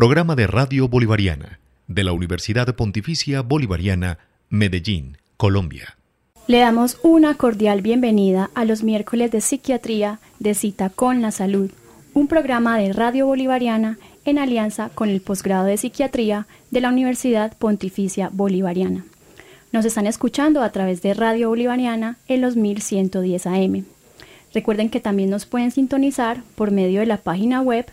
Programa de Radio Bolivariana de la Universidad Pontificia Bolivariana, Medellín, Colombia. Le damos una cordial bienvenida a los miércoles de psiquiatría de Cita con la Salud, un programa de Radio Bolivariana en alianza con el posgrado de psiquiatría de la Universidad Pontificia Bolivariana. Nos están escuchando a través de Radio Bolivariana en los 1110 AM. Recuerden que también nos pueden sintonizar por medio de la página web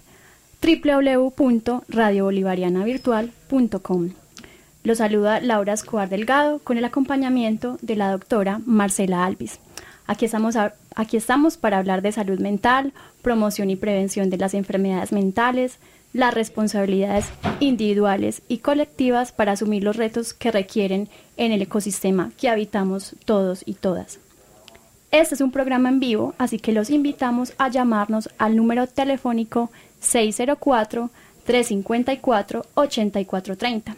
www.radiobolivarianavirtual.com. Los saluda Laura Escobar Delgado con el acompañamiento de la doctora Marcela Alvis. Aquí estamos, aquí estamos para hablar de salud mental, promoción y prevención de las enfermedades mentales, las responsabilidades individuales y colectivas para asumir los retos que requieren en el ecosistema que habitamos todos y todas. Este es un programa en vivo, así que los invitamos a llamarnos al número telefónico 604-354-8430.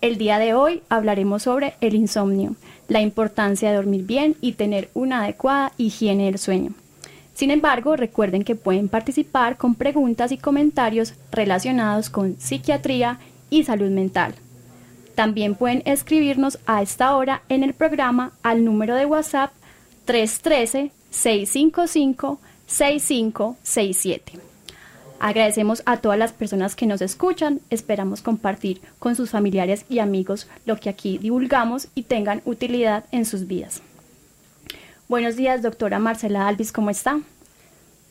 El día de hoy hablaremos sobre el insomnio, la importancia de dormir bien y tener una adecuada higiene del sueño. Sin embargo, recuerden que pueden participar con preguntas y comentarios relacionados con psiquiatría y salud mental. También pueden escribirnos a esta hora en el programa al número de WhatsApp 313-655-6567. Agradecemos a todas las personas que nos escuchan, esperamos compartir con sus familiares y amigos lo que aquí divulgamos y tengan utilidad en sus vidas. Buenos días, doctora Marcela Alvis, ¿cómo está?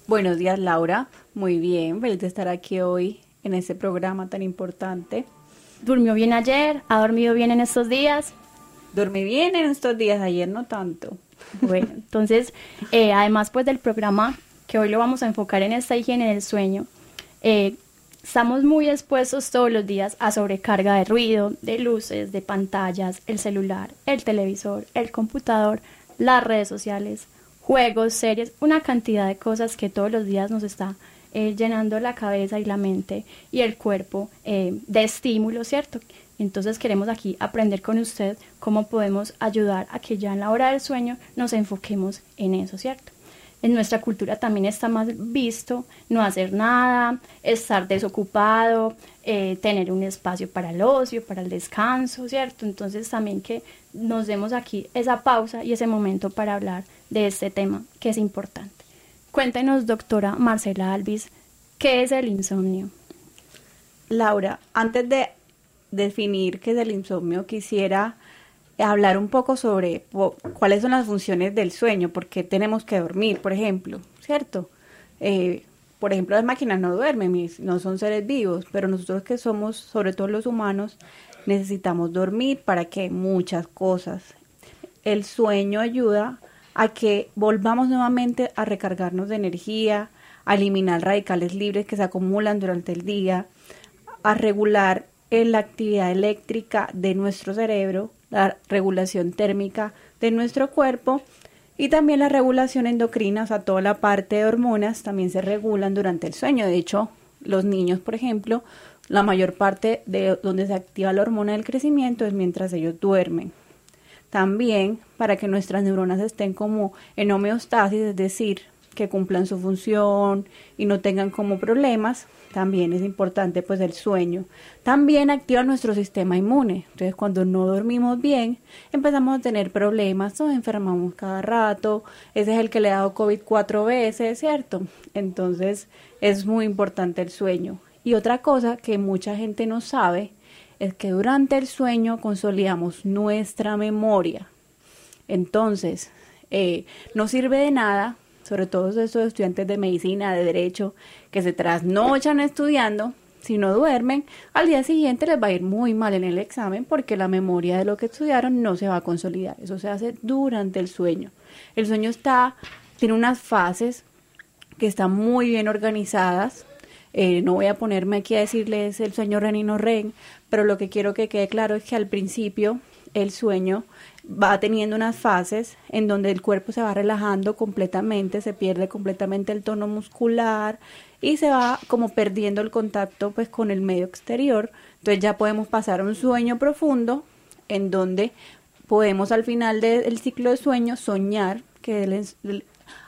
Buenos días, Laura. Muy bien, feliz de estar aquí hoy en este programa tan importante. ¿Durmió bien ayer? ¿Ha dormido bien en estos días? Dormí bien en estos días, ayer no tanto. Bueno, entonces, eh, además pues del programa que hoy lo vamos a enfocar en esta higiene del sueño, eh, estamos muy expuestos todos los días a sobrecarga de ruido, de luces, de pantallas, el celular, el televisor, el computador, las redes sociales, juegos, series, una cantidad de cosas que todos los días nos está eh, llenando la cabeza y la mente y el cuerpo eh, de estímulo, ¿cierto? Entonces queremos aquí aprender con usted cómo podemos ayudar a que ya en la hora del sueño nos enfoquemos en eso, ¿cierto? En nuestra cultura también está más visto no hacer nada, estar desocupado, eh, tener un espacio para el ocio, para el descanso, ¿cierto? Entonces también que nos demos aquí esa pausa y ese momento para hablar de este tema que es importante. Cuéntenos, doctora Marcela Alvis, ¿qué es el insomnio? Laura, antes de definir qué es el insomnio, quisiera hablar un poco sobre cuáles son las funciones del sueño, porque tenemos que dormir, por ejemplo, ¿cierto? Eh, por ejemplo, las máquinas no duermen, no son seres vivos, pero nosotros que somos, sobre todo los humanos, necesitamos dormir para que muchas cosas. El sueño ayuda a que volvamos nuevamente a recargarnos de energía, a eliminar radicales libres que se acumulan durante el día, a regular la actividad eléctrica de nuestro cerebro, la regulación térmica de nuestro cuerpo y también la regulación endocrina, o sea, toda la parte de hormonas también se regulan durante el sueño. De hecho, los niños, por ejemplo, la mayor parte de donde se activa la hormona del crecimiento es mientras ellos duermen. También para que nuestras neuronas estén como en homeostasis, es decir, que cumplan su función y no tengan como problemas, también es importante pues el sueño. También activa nuestro sistema inmune. Entonces cuando no dormimos bien, empezamos a tener problemas, nos enfermamos cada rato. Ese es el que le ha dado COVID cuatro veces, ¿cierto? Entonces es muy importante el sueño. Y otra cosa que mucha gente no sabe es que durante el sueño consolidamos nuestra memoria. Entonces, eh, no sirve de nada sobre todo esos estudiantes de medicina, de derecho, que se trasnochan estudiando, si no duermen, al día siguiente les va a ir muy mal en el examen porque la memoria de lo que estudiaron no se va a consolidar. Eso se hace durante el sueño. El sueño está, tiene unas fases que están muy bien organizadas. Eh, no voy a ponerme aquí a decirles el sueño REN y no REN, pero lo que quiero que quede claro es que al principio el sueño va teniendo unas fases en donde el cuerpo se va relajando completamente, se pierde completamente el tono muscular y se va como perdiendo el contacto pues con el medio exterior. Entonces ya podemos pasar a un sueño profundo en donde podemos al final del ciclo de sueño soñar que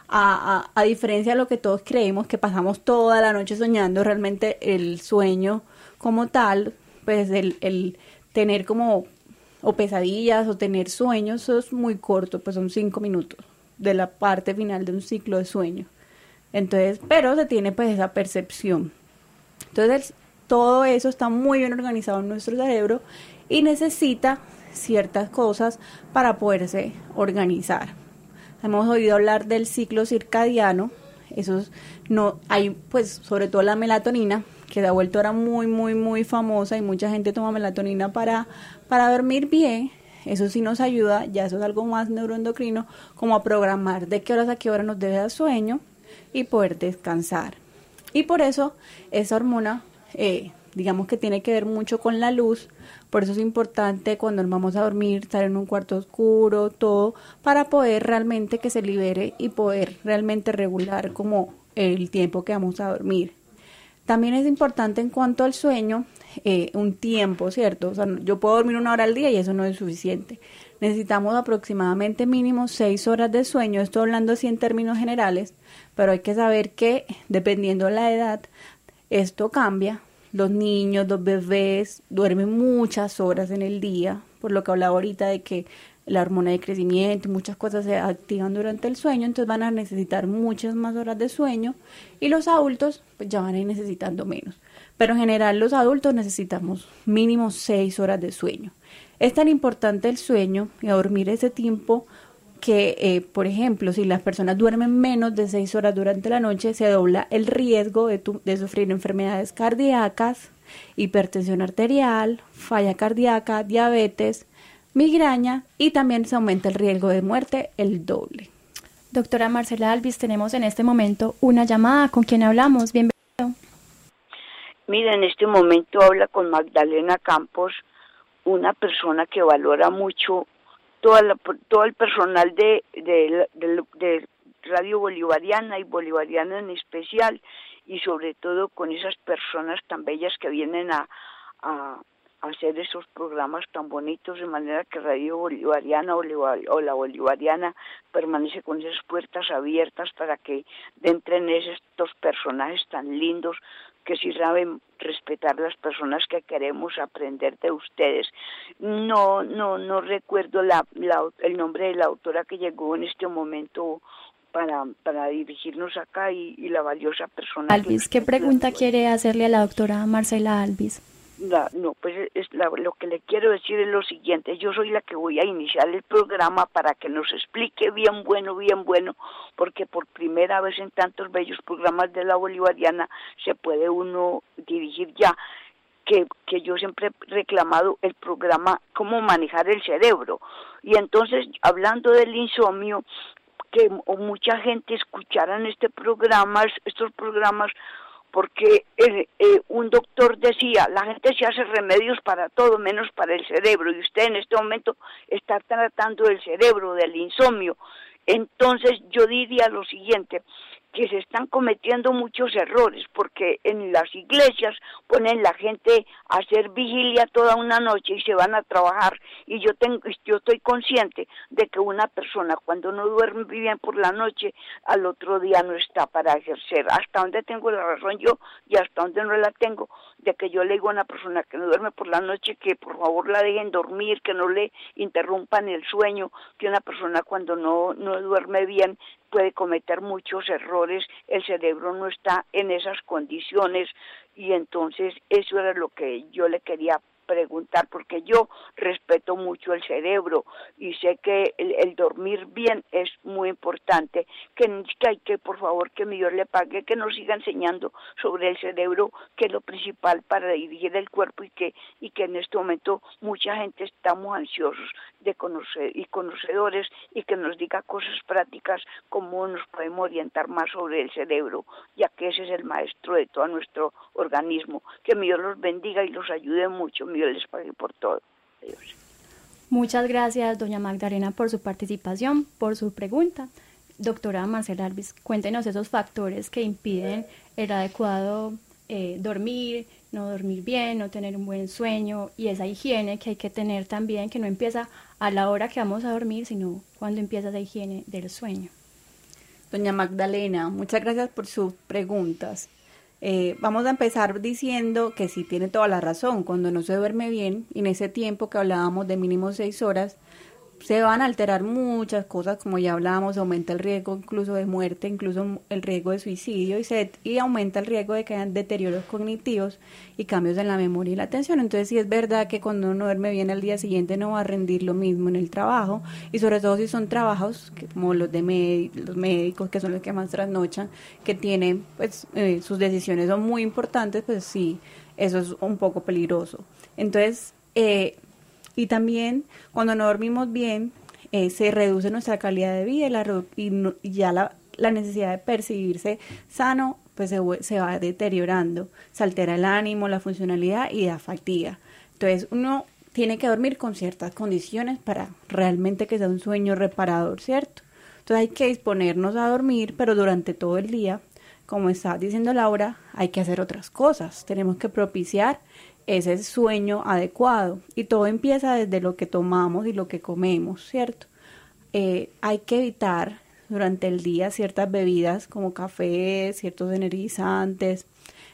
a, a, a, diferencia de lo que todos creemos que pasamos toda la noche soñando, realmente el sueño como tal, pues el, el tener como o pesadillas o tener sueños, eso es muy corto, pues son cinco minutos de la parte final de un ciclo de sueño. Entonces, pero se tiene pues esa percepción. Entonces, todo eso está muy bien organizado en nuestro cerebro y necesita ciertas cosas para poderse organizar. Hemos oído hablar del ciclo circadiano, eso no hay pues sobre todo la melatonina que se ha vuelto ahora muy muy muy famosa y mucha gente toma melatonina para para dormir bien. Eso sí nos ayuda, ya eso es algo más neuroendocrino, como a programar de qué horas a qué hora nos debe dar sueño y poder descansar. Y por eso esa hormona, eh, digamos que tiene que ver mucho con la luz, por eso es importante cuando nos vamos a dormir estar en un cuarto oscuro, todo, para poder realmente que se libere y poder realmente regular como el tiempo que vamos a dormir. También es importante en cuanto al sueño, eh, un tiempo, ¿cierto? O sea, yo puedo dormir una hora al día y eso no es suficiente. Necesitamos aproximadamente mínimo seis horas de sueño, estoy hablando así en términos generales, pero hay que saber que dependiendo de la edad, esto cambia. Los niños, los bebés duermen muchas horas en el día, por lo que hablaba ahorita de que la hormona de crecimiento, muchas cosas se activan durante el sueño, entonces van a necesitar muchas más horas de sueño y los adultos pues ya van a ir necesitando menos. Pero en general los adultos necesitamos mínimo seis horas de sueño. Es tan importante el sueño y dormir ese tiempo que, eh, por ejemplo, si las personas duermen menos de seis horas durante la noche, se dobla el riesgo de, de sufrir enfermedades cardíacas, hipertensión arterial, falla cardíaca, diabetes, migraña y también se aumenta el riesgo de muerte el doble. Doctora Marcela Alvis, tenemos en este momento una llamada. ¿Con quien hablamos? Bienvenido. Mira, en este momento habla con Magdalena Campos, una persona que valora mucho toda todo el personal de, de, Radio Bolivariana y Bolivariana en especial, y sobre todo con esas personas tan bellas que vienen a, hacer esos programas tan bonitos de manera que Radio Bolivariana o, la Bolivariana permanece con esas puertas abiertas para que entren estos personajes tan lindos que si saben respetar las personas que queremos aprender de ustedes. No, no, no recuerdo la, el nombre de la autora que llegó en este momento para, para dirigirnos acá y, la valiosa persona. Alvis, ¿qué pregunta quiere hacerle a la doctora Marcela Alvis? No, pues es lo que le quiero decir es lo siguiente, yo soy la que voy a iniciar el programa para que nos explique bien bueno, bien bueno, porque por primera vez en tantos bellos programas de la bolivariana se puede uno dirigir ya. Que, que yo siempre he reclamado el programa cómo manejar el cerebro. Y entonces, hablando del insomnio, que mucha gente escuchara en este programa, estos programas, porque eh, un doctor decía, la gente se hace remedios para todo menos para el cerebro y usted en este momento está tratando del cerebro, del insomnio. Entonces yo diría lo siguiente, que se están cometiendo muchos errores porque en las iglesias ponen la gente a hacer vigilia toda una noche y se van a trabajar. Y yo tengo yo estoy consciente de que una persona cuando no duerme bien por la noche al otro día no está para ejercer. Hasta donde tengo la razón yo y hasta donde no la tengo de que yo le digo a una persona que no duerme por la noche que por favor la dejen dormir que no le interrumpan el sueño que una persona cuando no no duerme bien puede cometer muchos errores, el cerebro no está en esas condiciones. Y entonces eso era lo que yo le quería preguntar porque yo respeto mucho el cerebro y sé que el, dormir bien es muy importante, que, hay que por favor que mi Dios le pague, que nos siga enseñando sobre el cerebro, que es lo principal para dirigir el cuerpo y que, y que en este momento mucha gente estamos ansiosos de conocer y conocedores y que nos diga cosas prácticas cómo nos podemos orientar más sobre el cerebro, ya que ese es el maestro de todo nuestro organismo. Que mi Dios los bendiga y los ayude mucho. Mi Les por todo. Muchas gracias, doña Magdalena, por su participación, por su pregunta. Doctora Marcela Alvis, cuéntenos esos factores que impiden el adecuado eh, dormir, no dormir bien, no tener un buen sueño y esa higiene que hay que tener también, que no empieza a la hora que vamos a dormir, sino cuando empieza esa higiene del sueño. Doña Magdalena, muchas gracias por sus preguntas. Eh, vamos a empezar diciendo que sí tiene toda la razón. Cuando no se duerme bien, en ese tiempo que hablábamos de mínimo seis horas, se van a alterar muchas cosas, como ya hablábamos, aumenta el riesgo incluso de muerte, incluso el riesgo de suicidio y, se, y aumenta el riesgo de que hayan deterioros cognitivos y cambios en la memoria y la atención. Entonces sí es verdad que cuando uno duerme bien al día siguiente no va a rendir lo mismo en el trabajo y sobre todo si son trabajos como los de los médicos, que son los que más trasnochan, que tienen pues eh, sus decisiones son muy importantes, pues sí, eso es un poco peligroso. Entonces, eh, y también cuando no dormimos bien, eh, se reduce nuestra calidad de vida y, la, ya la, necesidad de percibirse sano pues se, se, va deteriorando, se altera el ánimo, la funcionalidad y la fatiga. Entonces uno tiene que dormir con ciertas condiciones para realmente que sea un sueño reparador, ¿cierto? Entonces hay que disponernos a dormir, pero durante todo el día, como está diciendo Laura, hay que hacer otras cosas. Tenemos que propiciar ese sueño adecuado. Y todo empieza desde lo que tomamos y lo que comemos, ¿cierto? Eh, hay que evitar durante el día ciertas bebidas como café, ciertos energizantes,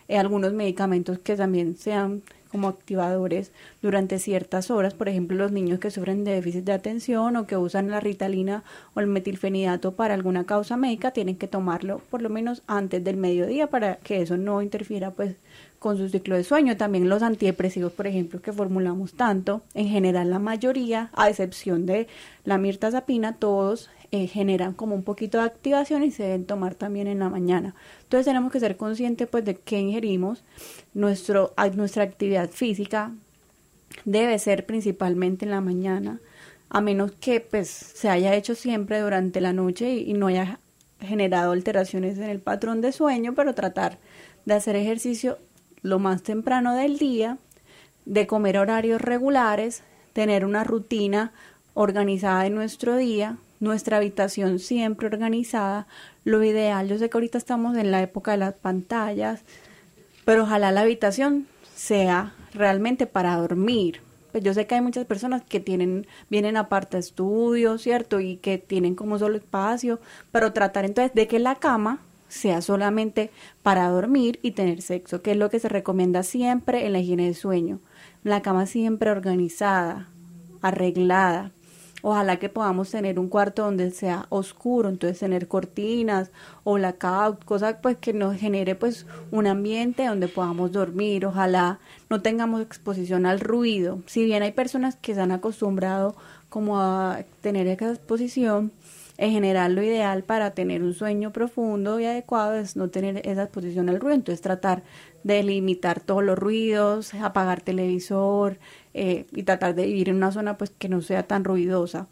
eh, algunos medicamentos que también sean como activadores durante ciertas horas, por ejemplo, los niños que sufren de déficit de atención o que usan la ritalina o el metilfenidato para alguna causa médica, tienen que tomarlo por lo menos antes del mediodía para que eso no interfiera pues con su ciclo de sueño. También los antidepresivos, por ejemplo, que formulamos tanto, en general la mayoría, a excepción de la mirtazapina, todos eh, generan como un poquito de activación y se deben tomar también en la mañana. Entonces tenemos que ser conscientes pues de qué ingerimos. Nuestro, nuestra actividad física debe ser principalmente en la mañana, a menos que pues se haya hecho siempre durante la noche y no haya generado alteraciones en el patrón de sueño, pero tratar de hacer ejercicio lo más temprano del día, de comer horarios regulares, tener una rutina organizada en nuestro día, nuestra habitación siempre organizada. Lo ideal, yo sé que ahorita estamos en la época de las pantallas, pero ojalá la habitación sea realmente para dormir. Pues yo sé que hay muchas personas que tienen, vienen aparte estudios, ¿cierto? Y que tienen como solo espacio, pero tratar entonces de que la cama sea solamente para dormir y tener sexo, que es lo que se recomienda siempre en la higiene del sueño. La cama siempre organizada, arreglada. Ojalá que podamos tener un cuarto donde sea oscuro, entonces tener cortinas o blackout, cosa pues que nos genere pues un ambiente donde podamos dormir. Ojalá no tengamos exposición al ruido. Si bien hay personas que se han acostumbrado como a tener esa exposición, en general, lo ideal para tener un sueño profundo y adecuado es no tener esa exposición al ruido, entonces tratar de limitar todos los ruidos, apagar televisor eh, y tratar de vivir en una zona pues que no sea tan ruidosa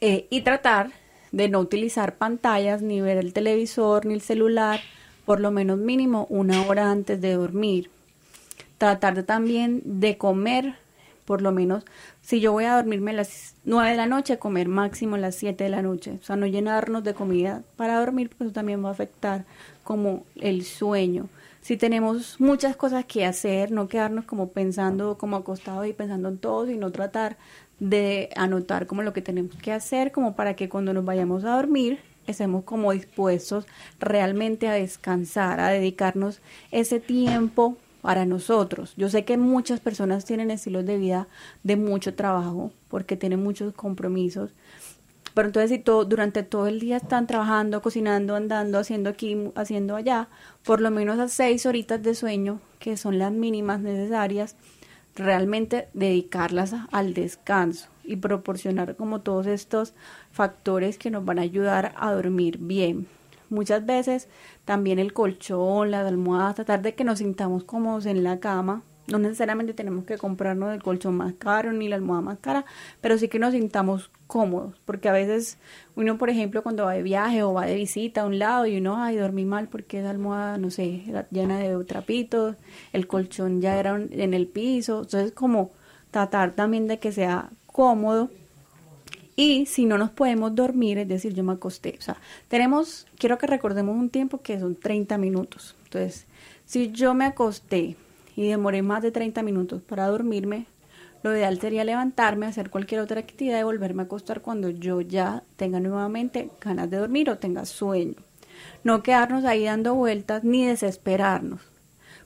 eh, y tratar de no utilizar pantallas ni ver el televisor ni el celular por lo menos mínimo una hora antes de dormir. Tratar de, también de comer por lo menos si yo voy a dormirme a las 9 de la noche, comer máximo a las 7 de la noche. O sea, no llenarnos de comida para dormir, pues eso también va a afectar como el sueño. Si tenemos muchas cosas que hacer, no quedarnos como pensando, como acostados y pensando en todo, sino tratar de anotar como lo que tenemos que hacer, como para que cuando nos vayamos a dormir, estemos como dispuestos realmente a descansar, a dedicarnos ese tiempo para nosotros. Yo sé que muchas personas tienen estilos de vida de mucho trabajo porque tienen muchos compromisos. Pero entonces si todo, durante todo el día están trabajando, cocinando, andando, haciendo aquí, haciendo allá, por lo menos a seis horitas de sueño, que son las mínimas necesarias, realmente dedicarlas al descanso y proporcionar como todos estos factores que nos van a ayudar a dormir bien. Muchas veces también el colchón, las almohadas, tratar de que nos sintamos cómodos en la cama. No necesariamente tenemos que comprarnos el colchón más caro ni la almohada más cara, pero sí que nos sintamos cómodos, porque a veces uno, por ejemplo, cuando va de viaje o va de visita a un lado y uno, ay, dormí mal porque esa almohada, no sé, era llena de trapitos, el colchón ya era en el piso, entonces como tratar también de que sea cómodo y si no nos podemos dormir, es decir, yo me acosté. O sea, tenemos, quiero que recordemos un tiempo que son 30 minutos. Entonces, si yo me acosté y demoré más de 30 minutos para dormirme, lo ideal sería levantarme, hacer cualquier otra actividad y volverme a acostar cuando yo ya tenga nuevamente ganas de dormir o tenga sueño. No quedarnos ahí dando vueltas ni desesperarnos,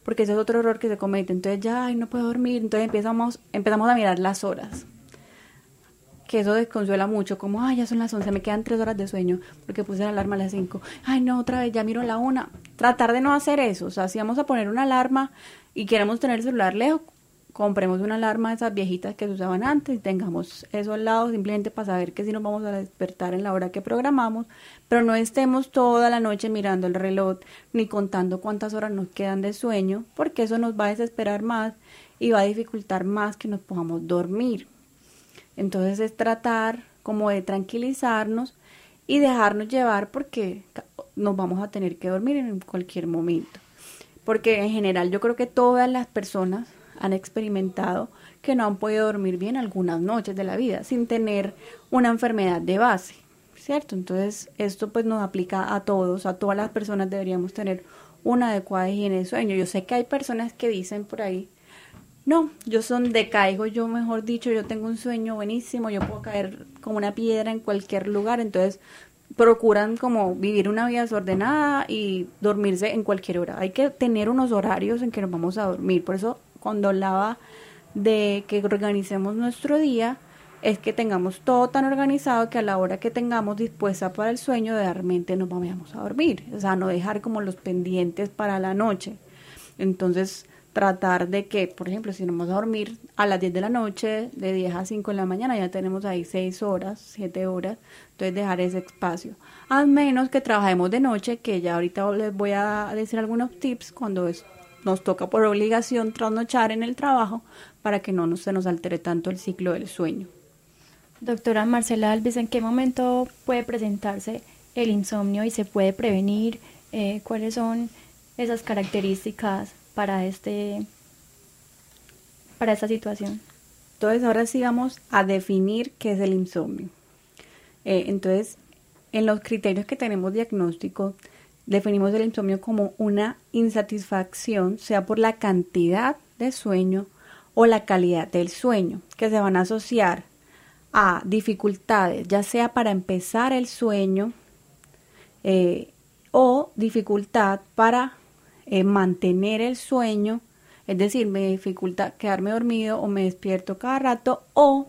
porque ese es otro error que se comete. Entonces ya, ay, no puedo dormir, entonces empezamos, empezamos a mirar las horas que eso desconsuela mucho, como, ay, ya son las 11, me quedan tres horas de sueño porque puse la alarma a las 5, ay, no, otra vez, ya miro la una. Tratar de no hacer eso, o sea, si vamos a poner una alarma y queremos tener el celular lejos, compremos una alarma de esas viejitas que se usaban antes y tengamos eso al lado simplemente para saber que si nos vamos a despertar en la hora que programamos, pero no estemos toda la noche mirando el reloj ni contando cuántas horas nos quedan de sueño, porque eso nos va a desesperar más y va a dificultar más que nos podamos dormir. Entonces es tratar como de tranquilizarnos y dejarnos llevar porque nos vamos a tener que dormir en cualquier momento. Porque en general yo creo que todas las personas han experimentado que no han podido dormir bien algunas noches de la vida sin tener una enfermedad de base, ¿cierto? Entonces esto pues nos aplica a todos, a todas las personas deberíamos tener una adecuada higiene de sueño. Yo sé que hay personas que dicen por ahí no, yo son decaigo, yo mejor dicho, yo tengo un sueño buenísimo, yo puedo caer como una piedra en cualquier lugar, entonces procuran como vivir una vida desordenada y dormirse en cualquier hora. Hay que tener unos horarios en que nos vamos a dormir. Por eso cuando hablaba de que organicemos nuestro día, es que tengamos todo tan organizado que a la hora que tengamos dispuesta para el sueño, realmente nos vamos a dormir. O sea, no dejar como los pendientes para la noche. Entonces, tratar de que, por ejemplo, si nos vamos a dormir a las 10 de la noche, de 10 a 5 de la mañana, ya tenemos ahí 6 horas, 7 horas, entonces dejar ese espacio. Al menos que trabajemos de noche, que ya ahorita les voy a decir algunos tips cuando nos toca por obligación trasnochar en el trabajo para que no se nos altere tanto el ciclo del sueño. Doctora Marcela Alves, ¿en qué momento puede presentarse el insomnio y se puede prevenir? Eh, ¿Cuáles son esas características para este para esta situación. Entonces ahora sí vamos a definir qué es el insomnio. Eh, entonces, en los criterios que tenemos diagnóstico, definimos el insomnio como una insatisfacción, sea por la cantidad de sueño o la calidad del sueño, que se van a asociar a dificultades, ya sea para empezar el sueño eh, o dificultad para eh, mantener el sueño, es decir, me dificulta quedarme dormido o me despierto cada rato o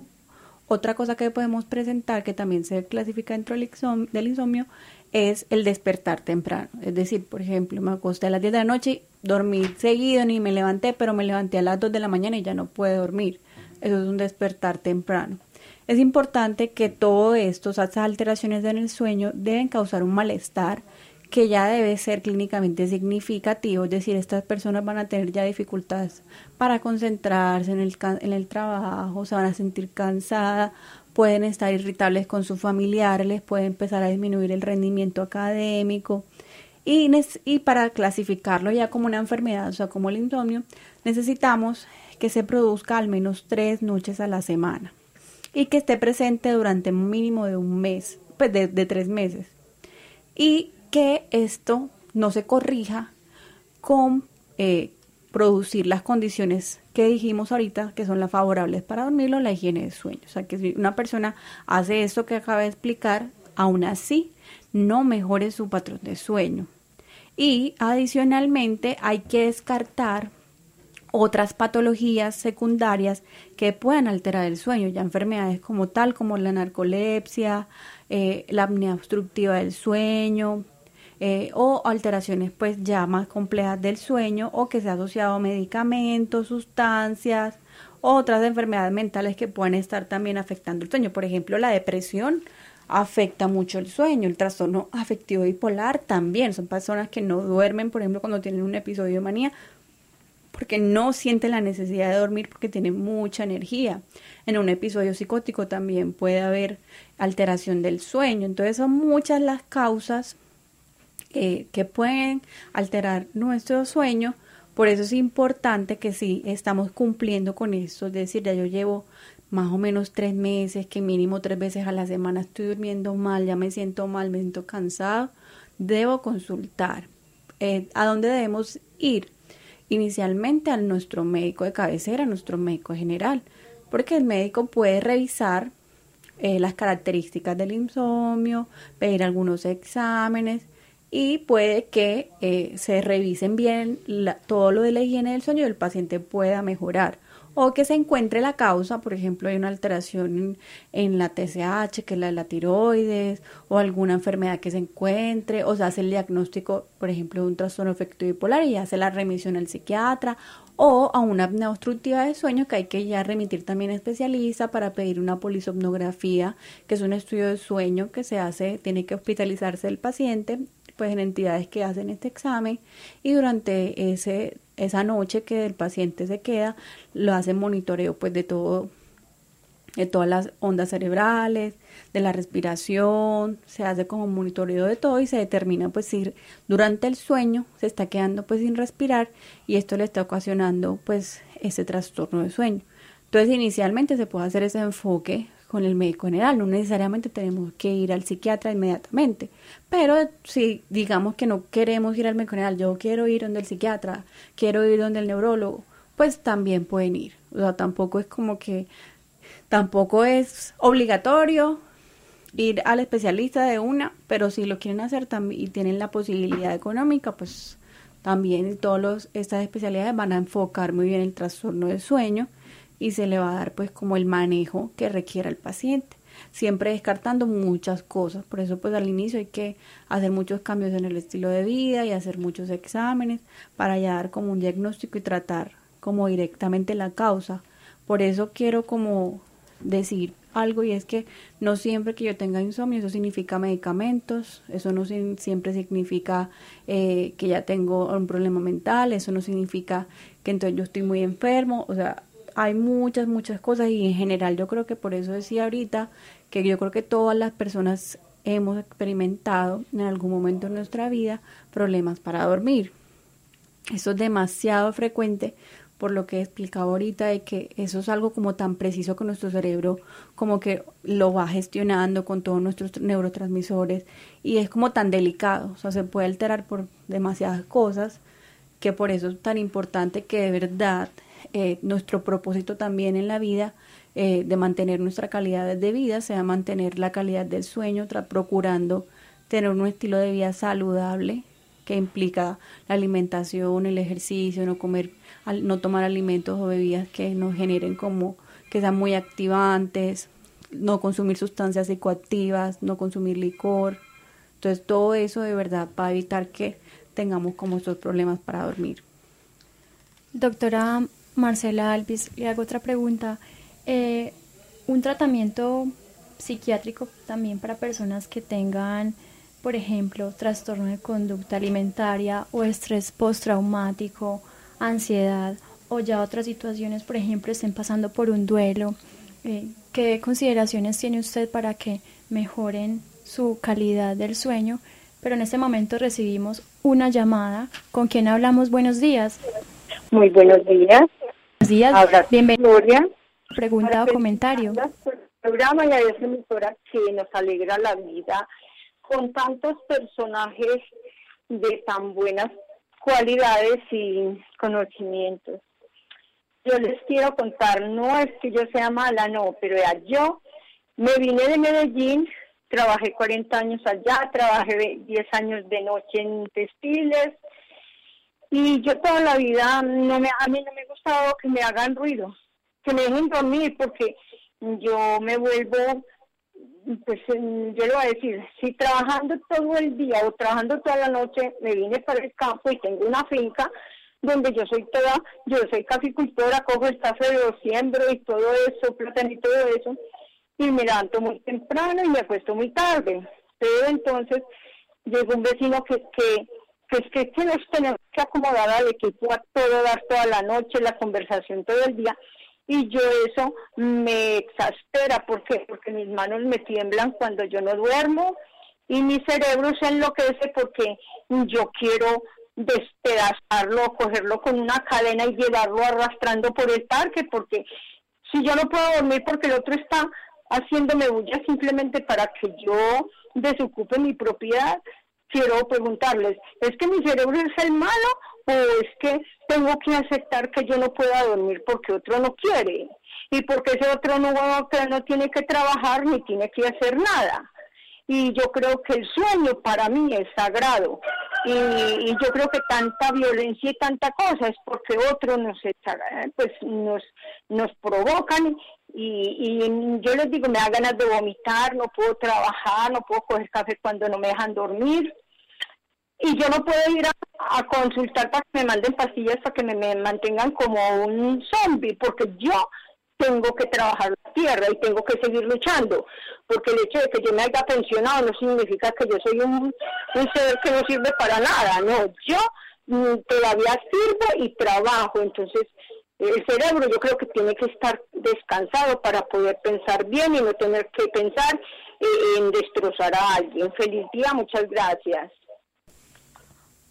otra cosa que podemos presentar que también se clasifica dentro del insomnio es el despertar temprano. Es decir, por ejemplo, me acosté a las 10 de la noche, dormí seguido, ni me levanté, pero me levanté a las 2 de la mañana y ya no puedo dormir. Eso es un despertar temprano. Es importante que todo esto, esas alteraciones en el sueño, deben causar un malestar que ya debe ser clínicamente significativo, es decir, estas personas van a tener ya dificultades para concentrarse en el, en el trabajo, se van a sentir cansadas, pueden estar irritables con sus familiares, les puede empezar a disminuir el rendimiento académico. Y, y para clasificarlo ya como una enfermedad, o sea, como el insomnio, necesitamos que se produzca al menos tres noches a la semana y que esté presente durante un mínimo de un mes, pues de, de tres meses. Y que esto no se corrija con eh, producir las condiciones que dijimos ahorita, que son las favorables para dormirlo, la higiene de sueño. O sea, que si una persona hace esto que acaba de explicar, aún así no mejore su patrón de sueño. Y adicionalmente hay que descartar otras patologías secundarias que puedan alterar el sueño, ya enfermedades como tal, como la narcolepsia, eh, la apnea obstructiva del sueño, eh, o alteraciones pues ya más complejas del sueño o que se ha asociado a medicamentos, sustancias, otras enfermedades mentales que pueden estar también afectando el sueño. Por ejemplo, la depresión afecta mucho el sueño, el trastorno afectivo bipolar también. Son personas que no duermen, por ejemplo, cuando tienen un episodio de manía, porque no sienten la necesidad de dormir porque tienen mucha energía. En un episodio psicótico también puede haber alteración del sueño. Entonces son muchas las causas que pueden alterar nuestro sueño. Por eso es importante que si estamos cumpliendo con esto, es decir, ya yo llevo más o menos tres meses, que mínimo tres veces a la semana estoy durmiendo mal, ya me siento mal, me siento cansado, debo consultar. Eh, ¿A dónde debemos ir? Inicialmente a nuestro médico de cabecera, a nuestro médico general, porque el médico puede revisar eh, las características del insomnio, pedir algunos exámenes y puede que eh, se revisen bien todo lo de la higiene del sueño y el paciente pueda mejorar. O que se encuentre la causa, por ejemplo, hay una alteración en, la TSH, que es la de la tiroides, o alguna enfermedad que se encuentre, o se hace el diagnóstico, por ejemplo, de un trastorno afectivo bipolar y hace la remisión al psiquiatra, o a una apnea obstructiva de sueño que hay que ya remitir también a especialista para pedir una polisomnografía, que es un estudio de sueño que se hace, tiene que hospitalizarse el paciente, pues en entidades que hacen este examen y durante ese esa noche que el paciente se queda, lo hacen monitoreo pues de todo de todas las ondas cerebrales, de la respiración, se hace como monitoreo de todo y se determina pues si durante el sueño se está quedando pues sin respirar y esto le está ocasionando pues ese trastorno de sueño. Entonces inicialmente se puede hacer ese enfoque con el médico general, no necesariamente tenemos que ir al psiquiatra inmediatamente, pero si digamos que no queremos ir al médico general, yo quiero ir donde el psiquiatra, quiero ir donde el neurólogo, pues también pueden ir, o sea, tampoco es como que Tampoco es obligatorio ir al especialista de una, pero si lo quieren hacer y tienen la posibilidad económica, pues también todas estas especialidades van a enfocar muy bien el trastorno del sueño y se le va a dar pues como el manejo que requiera el paciente siempre descartando muchas cosas. Por eso pues al inicio hay que hacer muchos cambios en el estilo de vida y hacer muchos exámenes para ya dar como un diagnóstico y tratar como directamente la causa. Por eso quiero como decir algo y es que no siempre que yo tenga insomnio eso significa medicamentos, eso no siempre significa eh, que ya tengo un problema mental, eso no significa que entonces yo estoy muy enfermo, o sea, hay muchas, muchas cosas y en general yo creo que por eso decía ahorita que yo creo que todas las personas hemos experimentado en algún momento en nuestra vida problemas para dormir. Eso es demasiado frecuente por lo que he explicado ahorita, de que eso es algo como tan preciso que nuestro cerebro como que lo va gestionando con todos nuestros neurotransmisores y es como tan delicado, o sea, se puede alterar por demasiadas cosas, que por eso es tan importante que de verdad eh, nuestro propósito también en la vida eh, de mantener nuestra calidad de vida sea mantener la calidad del sueño, procurando tener un estilo de vida saludable que implica la alimentación, el ejercicio, no comer no tomar alimentos o bebidas que nos generen como que sean muy activantes, no consumir sustancias psicoactivas, no consumir licor. Entonces todo eso de verdad va a evitar que tengamos como estos problemas para dormir. Doctora Marcela Alvis, le hago otra pregunta. Eh, un tratamiento psiquiátrico también para personas que tengan, por ejemplo, trastorno de conducta alimentaria o estrés postraumático ansiedad o ya otras situaciones, por ejemplo, estén pasando por un duelo, eh, ¿qué consideraciones tiene usted para que mejoren su calidad del sueño? Pero en este momento recibimos una llamada. ¿Con quien hablamos? Buenos días. Muy buenos días. Días. Bienvenida. Pregunta o comentario. programa y a esa emisora que nos alegra la vida con tantos personajes de tan buenas cualidades y conocimientos. Yo les quiero contar, no es que yo sea mala, no, pero ya yo me vine de Medellín, trabajé 40 años allá, trabajé 10 años de noche en textiles y yo toda la vida no me, a mí no me ha gustado que me hagan ruido, que me dejen dormir porque yo me vuelvo pues yo le voy a decir, si trabajando todo el día o trabajando toda la noche me vine para el campo y tengo una finca donde yo soy toda, yo soy caficultora, cojo el lo siembro y todo eso, plátano y todo eso, y me levanto muy temprano y me acuesto muy tarde. Pero entonces llegó un vecino que, que, que es que, que nos tenemos que acomodar al equipo a todo, dar toda la noche, la conversación todo el día, y yo eso me exaspera. ¿Por qué? Porque mis manos me tiemblan cuando yo no duermo y mi cerebro se enloquece porque yo quiero despedazarlo, cogerlo con una cadena y llevarlo arrastrando por el parque, porque si yo no puedo dormir porque el otro está haciéndome bulla simplemente para que yo desocupe mi propiedad, quiero preguntarles, ¿es que mi cerebro es el malo o es que tengo que aceptar que yo no pueda dormir porque otro no quiere? Y porque ese otro no, no tiene que trabajar ni tiene que hacer nada. y yo creo que el sueño para mí es sagrado. Y, yo creo que tanta violencia y tanta cosa es porque otros nos, pues, nos, nos provocan y, yo les digo, me da ganas de vomitar, no puedo trabajar, no puedo coger café cuando no me dejan dormir. Y yo no puedo ir a, consultar para que me manden pastillas para que me, mantengan como un zombie, porque yo tengo que trabajar la tierra y tengo que seguir luchando, porque el hecho de que yo me haya pensionado no significa que yo soy un, un ser que no sirve para nada, no, yo mm, todavía sirvo y trabajo, entonces el cerebro yo creo que tiene que estar descansado para poder pensar bien y no tener que pensar en destrozar a alguien. Feliz día, muchas gracias.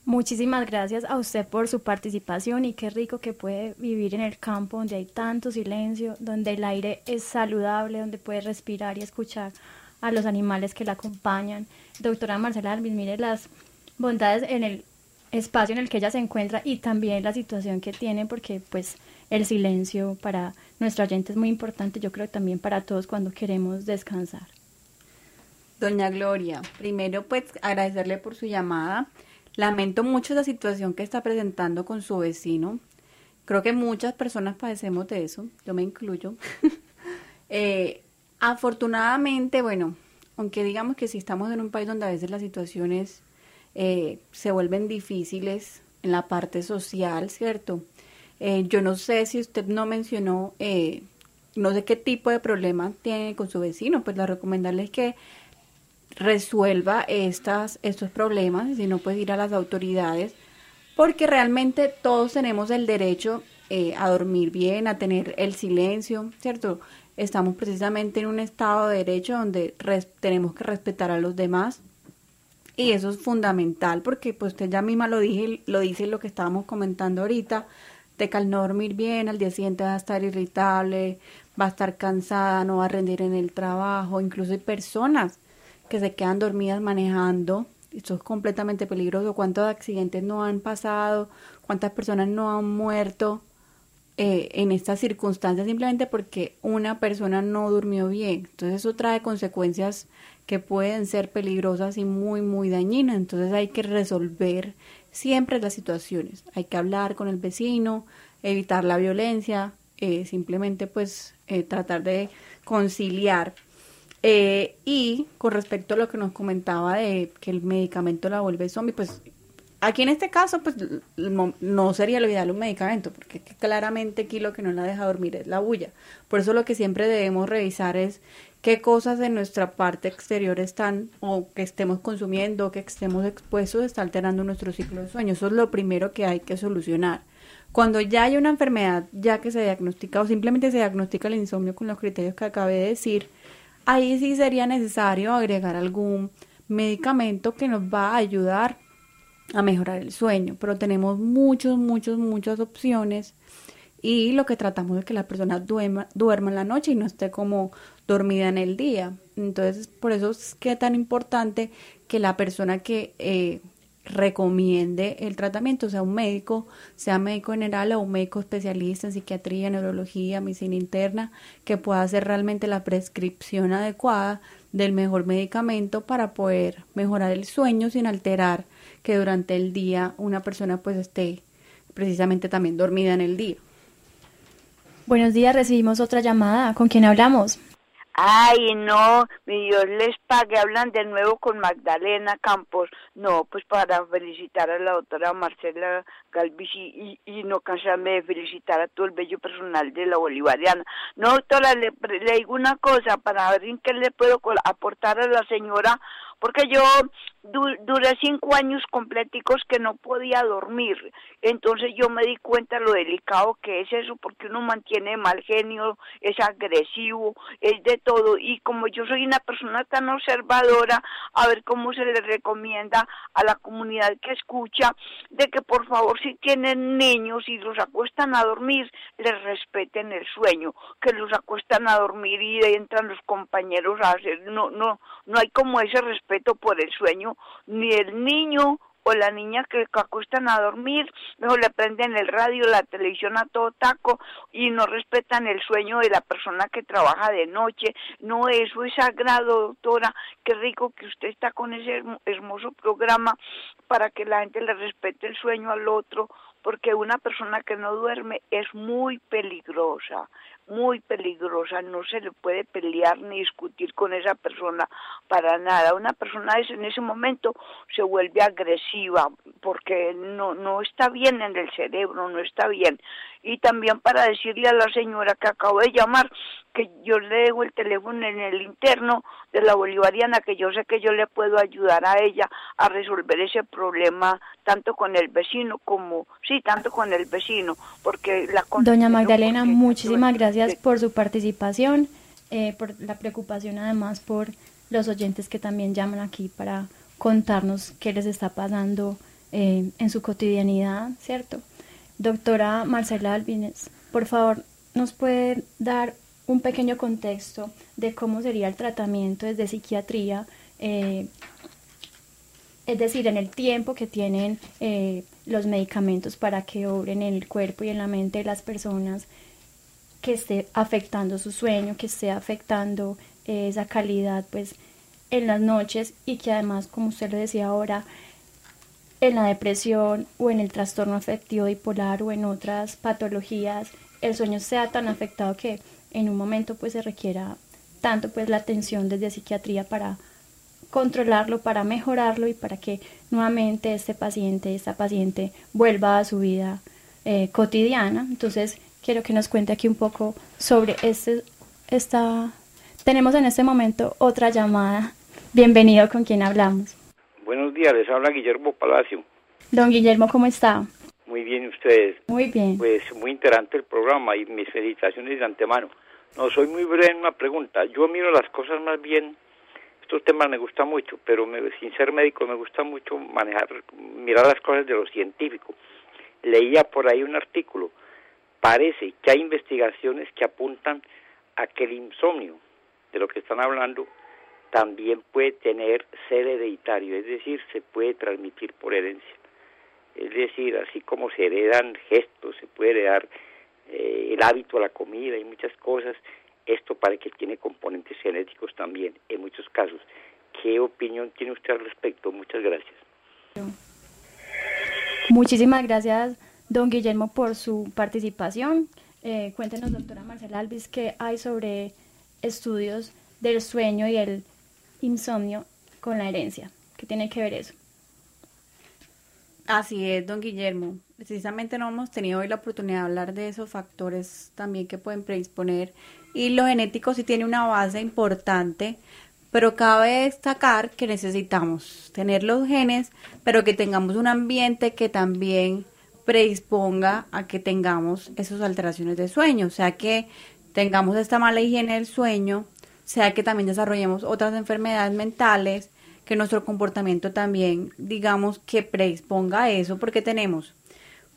Muchísimas gracias a usted por su participación y qué rico que puede vivir en el campo donde hay tanto silencio, donde el aire es saludable, donde puede respirar y escuchar a los animales que la acompañan. Doctora Marcela Alvis, mire las bondades en el espacio en el que ella se encuentra y también la situación que tiene porque pues el silencio para nuestra gente es muy importante, yo creo también para todos cuando queremos descansar. Doña Gloria, primero pues agradecerle por su llamada. Lamento mucho la situación que está presentando con su vecino. Creo que muchas personas padecemos de eso, yo me incluyo. Eh, afortunadamente, bueno, aunque digamos que si estamos en un país donde a veces las situaciones eh, se vuelven difíciles en la parte social, ¿cierto? Eh, yo no sé si usted no mencionó, eh, no sé qué tipo de problema tiene con su vecino, pues la recomendarle es que resuelva estas, estos problemas, si no puede ir a las autoridades, porque realmente todos tenemos el derecho eh, a dormir bien, a tener el silencio, ¿cierto? Estamos precisamente en un estado de derecho donde tenemos que respetar a los demás y eso es fundamental porque pues usted ya misma lo dije, lo dice lo que estábamos comentando ahorita, que al no dormir bien, al día siguiente va a estar irritable, va a estar cansada, no va a rendir en el trabajo, incluso hay personas que se quedan dormidas manejando, esto es completamente peligroso, cuántos accidentes no han pasado, cuántas personas no han muerto eh, en estas circunstancias simplemente porque una persona no durmió bien. Entonces eso trae consecuencias que pueden ser peligrosas y muy, muy dañinas. Entonces hay que resolver siempre las situaciones. Hay que hablar con el vecino, evitar la violencia, eh, simplemente pues eh, tratar de conciliar. Eh, y con respecto a lo que nos comentaba de que el medicamento la vuelve zombie, pues aquí en este caso pues no sería lo ideal un medicamento, porque claramente aquí lo que no la deja dormir es la bulla. Por eso lo que siempre debemos revisar es qué cosas de nuestra parte exterior están o que estemos consumiendo o que estemos expuestos está alterando nuestro ciclo de sueño. Eso es lo primero que hay que solucionar. Cuando ya hay una enfermedad ya que se diagnostica o simplemente se diagnostica el insomnio con los criterios que acabé de decir, ahí sí sería necesario agregar algún medicamento que nos va a ayudar a mejorar el sueño. Pero tenemos muchos, muchos, muchas opciones y lo que tratamos es que la persona duerma, duerma en la noche y no esté como dormida en el día. Entonces, por eso es que es tan importante que la persona que eh, recomiende el tratamiento, sea un médico, sea médico general o un médico especialista en psiquiatría, neurología, medicina interna, que pueda hacer realmente la prescripción adecuada del mejor medicamento para poder mejorar el sueño sin alterar que durante el día una persona pues esté precisamente también dormida en el día. Buenos días, recibimos otra llamada. ¿Con quién hablamos? Ay, no, mi Dios les pague. Hablan de nuevo con Magdalena Campos. No, pues para felicitar a la doctora Marcela Galvis y, y, no cansarme de felicitar a todo el bello personal de la Bolivariana. No, doctora, le, le digo una cosa para ver en qué le puedo aportar a la señora porque yo duré cinco años completicos que no podía dormir. Entonces yo me di cuenta lo delicado que es eso, porque uno mantiene mal genio, es agresivo, es de todo. Y como yo soy una persona tan observadora, a ver cómo se le recomienda a la comunidad que escucha, de que por favor si tienen niños y los acuestan a dormir, les respeten el sueño, que los acuestan a dormir y entran los compañeros a hacer, no, no, no hay como ese respeto por el sueño, ni el niño o la niña que acuestan a dormir, mejor le prenden el radio, la televisión a todo taco y no respetan el sueño de la persona que trabaja de noche. No, eso es sagrado, doctora. Qué rico que usted está con ese hermoso programa para que la gente le respete el sueño al otro, porque una persona que no duerme es muy peligrosa muy peligrosa, no se le puede pelear ni discutir con esa persona para nada. Una persona en ese momento se vuelve agresiva porque no, no está bien en el cerebro, no está bien. Y también para decirle a la señora que acabo de llamar que yo le dejo el teléfono en el interno de la bolivariana, que yo sé que yo le puedo ayudar a ella a resolver ese problema tanto con el vecino como, sí, tanto con el vecino, porque la... Doña Magdalena, muchísimas gracias por su participación, eh, por la preocupación además por los oyentes que también llaman aquí para contarnos qué les está pasando eh, en su cotidianidad, ¿cierto? Doctora Marcela Albines, por favor, ¿nos puede dar un pequeño contexto de cómo sería el tratamiento desde psiquiatría, eh, es decir, en el tiempo que tienen eh, los medicamentos para que obren en el cuerpo y en la mente de las personas, que esté afectando su sueño, que esté afectando eh, esa calidad pues en las noches y que además, como usted lo decía ahora, en la depresión o en el trastorno afectivo bipolar o en otras patologías, el sueño sea tan afectado que en un momento pues se requiera tanto pues la atención desde psiquiatría para controlarlo, para mejorarlo y para que nuevamente este paciente, esta paciente vuelva a su vida eh, cotidiana. Entonces quiero que nos cuente aquí un poco sobre este, esta... Tenemos en este momento otra llamada. Bienvenido con quien hablamos. Buenos días, les habla Guillermo Palacio. Don Guillermo, ¿cómo está? Muy bien, ustedes? Muy bien. Pues muy interesante el programa y mis felicitaciones de antemano. No, soy muy breve en una pregunta. Yo miro las cosas más bien, estos temas me gustan mucho, pero sin ser médico me gusta mucho manejar, mirar las cosas de lo científico. Leía por ahí un artículo. Parece que hay investigaciones que apuntan a que el insomnio, de lo que están hablando, también puede tener ser hereditario, es decir, se puede transmitir por herencia. Es decir, así como se heredan gestos, se puede heredar eh, el hábito a la comida y muchas cosas, esto para que tiene componentes genéticos también, en muchos casos. ¿Qué opinión tiene usted al respecto? Muchas gracias. Muchísimas gracias, don Guillermo, por su participación. Eh, cuéntenos, doctora Marcela Alvis, qué hay sobre estudios del sueño y el insomnio con la herencia. ¿Qué tiene que ver eso? Así es, don Guillermo. Precisamente no hemos tenido hoy la oportunidad de hablar de esos factores también que pueden predisponer. Y lo genético sí tiene una base importante, pero cabe destacar que necesitamos tener los genes, pero que tengamos un ambiente que también predisponga a que tengamos esas alteraciones de sueño, o sea que tengamos esta mala higiene del sueño, sea que también desarrollemos otras enfermedades mentales, que nuestro comportamiento también, digamos, que predisponga a eso, porque tenemos,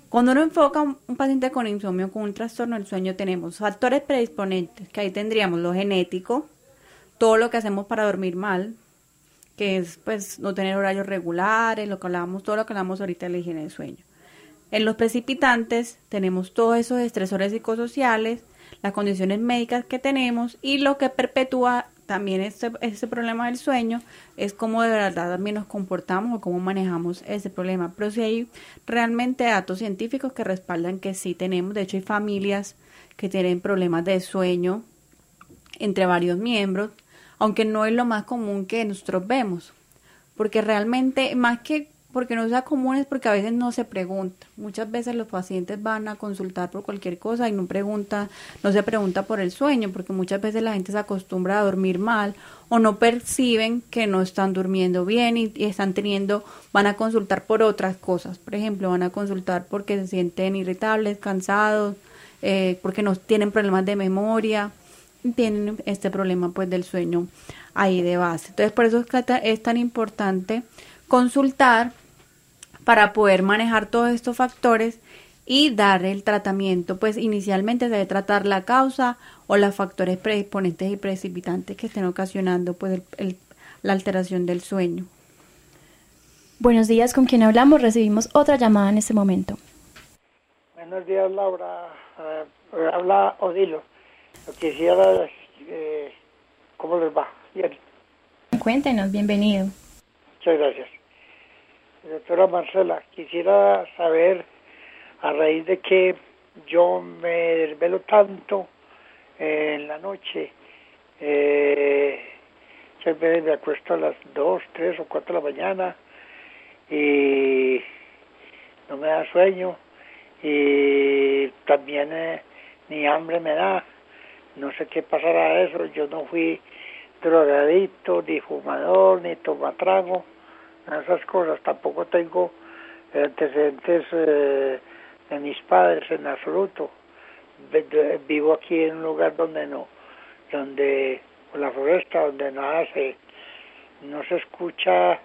cuando uno enfoca a un, paciente con insomnio, con un trastorno del sueño, tenemos factores predisponentes, que ahí tendríamos lo genético, todo lo que hacemos para dormir mal, que es pues no tener horarios regulares, lo que hablábamos, todo lo que hablamos ahorita de la higiene del sueño. En los precipitantes tenemos todos esos estresores psicosociales, las condiciones médicas que tenemos y lo que perpetúa también este, problema del sueño es cómo de verdad también nos comportamos o cómo manejamos ese problema. Pero si hay realmente datos científicos que respaldan que sí tenemos, de hecho hay familias que tienen problemas de sueño entre varios miembros, aunque no es lo más común que nosotros vemos, porque realmente más que porque no sea común es porque a veces no se pregunta. Muchas veces los pacientes van a consultar por cualquier cosa y no pregunta, no se pregunta por el sueño, porque muchas veces la gente se acostumbra a dormir mal o no perciben que no están durmiendo bien y, están teniendo, van a consultar por otras cosas. Por ejemplo, van a consultar porque se sienten irritables, cansados, eh, porque no tienen problemas de memoria, tienen este problema pues del sueño ahí de base. Entonces, por eso es tan importante consultar para poder manejar todos estos factores y dar el tratamiento, pues inicialmente se debe tratar la causa o los factores predisponentes y precipitantes que estén ocasionando pues la alteración del sueño. Buenos días, ¿con quién hablamos? Recibimos otra llamada en este momento. Buenos días, Laura. Uh, habla Odilo. Quisiera, eh, ¿cómo les va? Bien. Cuéntenos, bienvenido. Muchas gracias. Doctora Marcela, quisiera saber a raíz de que yo me desvelo tanto en la noche, eh, me acuesto a las 2, 3 o 4 de la mañana, y no me da sueño y también eh, ni hambre me da. No sé qué pasará eso. Yo no fui drogadicto, ni fumador, ni tomatrago, esas cosas. Tampoco tengo antecedentes eh, de mis padres en absoluto. Vivo aquí en un lugar donde no, donde la floresta, donde nada se, no se escucha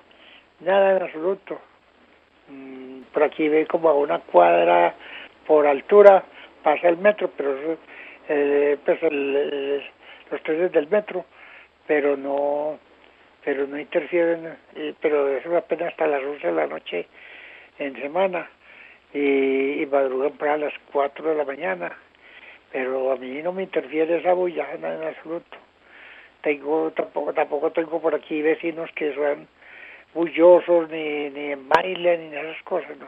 Nada en absoluto. Mm, por aquí ve como a una cuadra por altura pasa el metro, pero eh, pues los trenes del metro, pero no pero no interfieren, pero eso apenas hasta las 11 de la noche en semana y, y madrugan para las 4 de la mañana, pero a mí no me interfiere esa bulla en absoluto. Tengo tampoco tampoco tengo por aquí vecinos que son bullosos, ni, ni en baile, ni esas cosas. ¿no?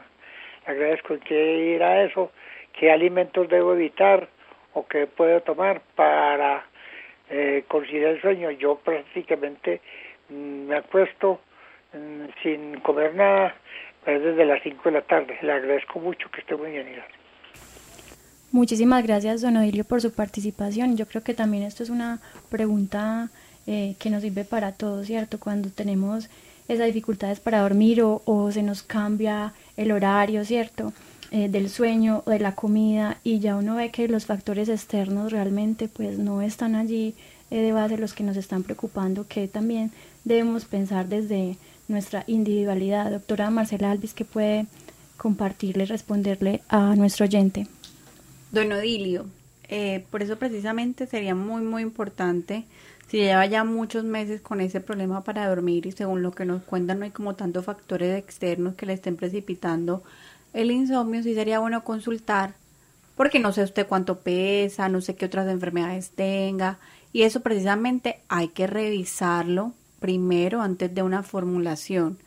agradezco que ir a eso, qué alimentos debo evitar o qué puedo tomar para eh, el sueño. Yo prácticamente me acuesto mm, sin comer nada desde las 5 de la tarde. Le agradezco mucho que esté muy bien. Muchísimas gracias, don Odilio, por su participación. Yo creo que también esto es una pregunta eh, que nos sirve para todos, ¿cierto? Cuando tenemos esas dificultades para dormir o, o se nos cambia el horario, ¿cierto? Eh, del sueño o de la comida y ya uno ve que los factores externos realmente pues no están allí eh, de base los que nos están preocupando, que también debemos pensar desde nuestra individualidad. Doctora Marcela Alvis, que puede compartirle, responderle a nuestro oyente. Don Odilio, eh, por eso precisamente sería muy, muy importante si lleva ya muchos meses con ese problema para dormir y según lo que nos cuentan no hay como tantos factores externos que le estén precipitando el insomnio, sí sería bueno consultar porque no sé usted cuánto pesa, no sé qué otras enfermedades tenga y eso precisamente hay que revisarlo primero antes de una formulación.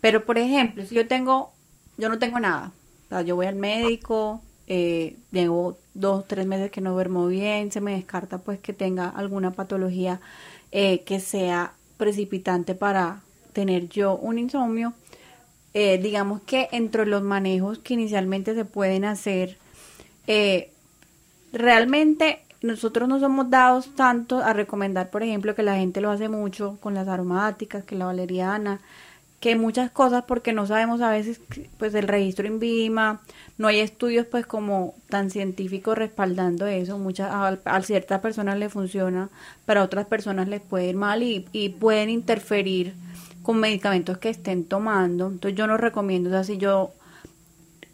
Pero por ejemplo, si yo tengo, yo no tengo nada, o sea, yo voy al médico, eh, llevo dos, tres meses que no duermo bien, se me descarta pues que tenga alguna patología eh, que sea precipitante para tener yo un insomnio. Eh, digamos que entre los manejos que inicialmente se pueden hacer, realmente nosotros no somos dados tanto a recomendar, por ejemplo, que la gente lo hace mucho con las aromáticas, que la valeriana, que muchas cosas porque no sabemos a veces pues el registro INVIMA, no hay estudios pues como tan científicos respaldando eso, muchas a, ciertas personas le funciona, pero a otras personas les puede ir mal y, y pueden interferir con medicamentos que estén tomando, entonces yo no recomiendo, o sea, si yo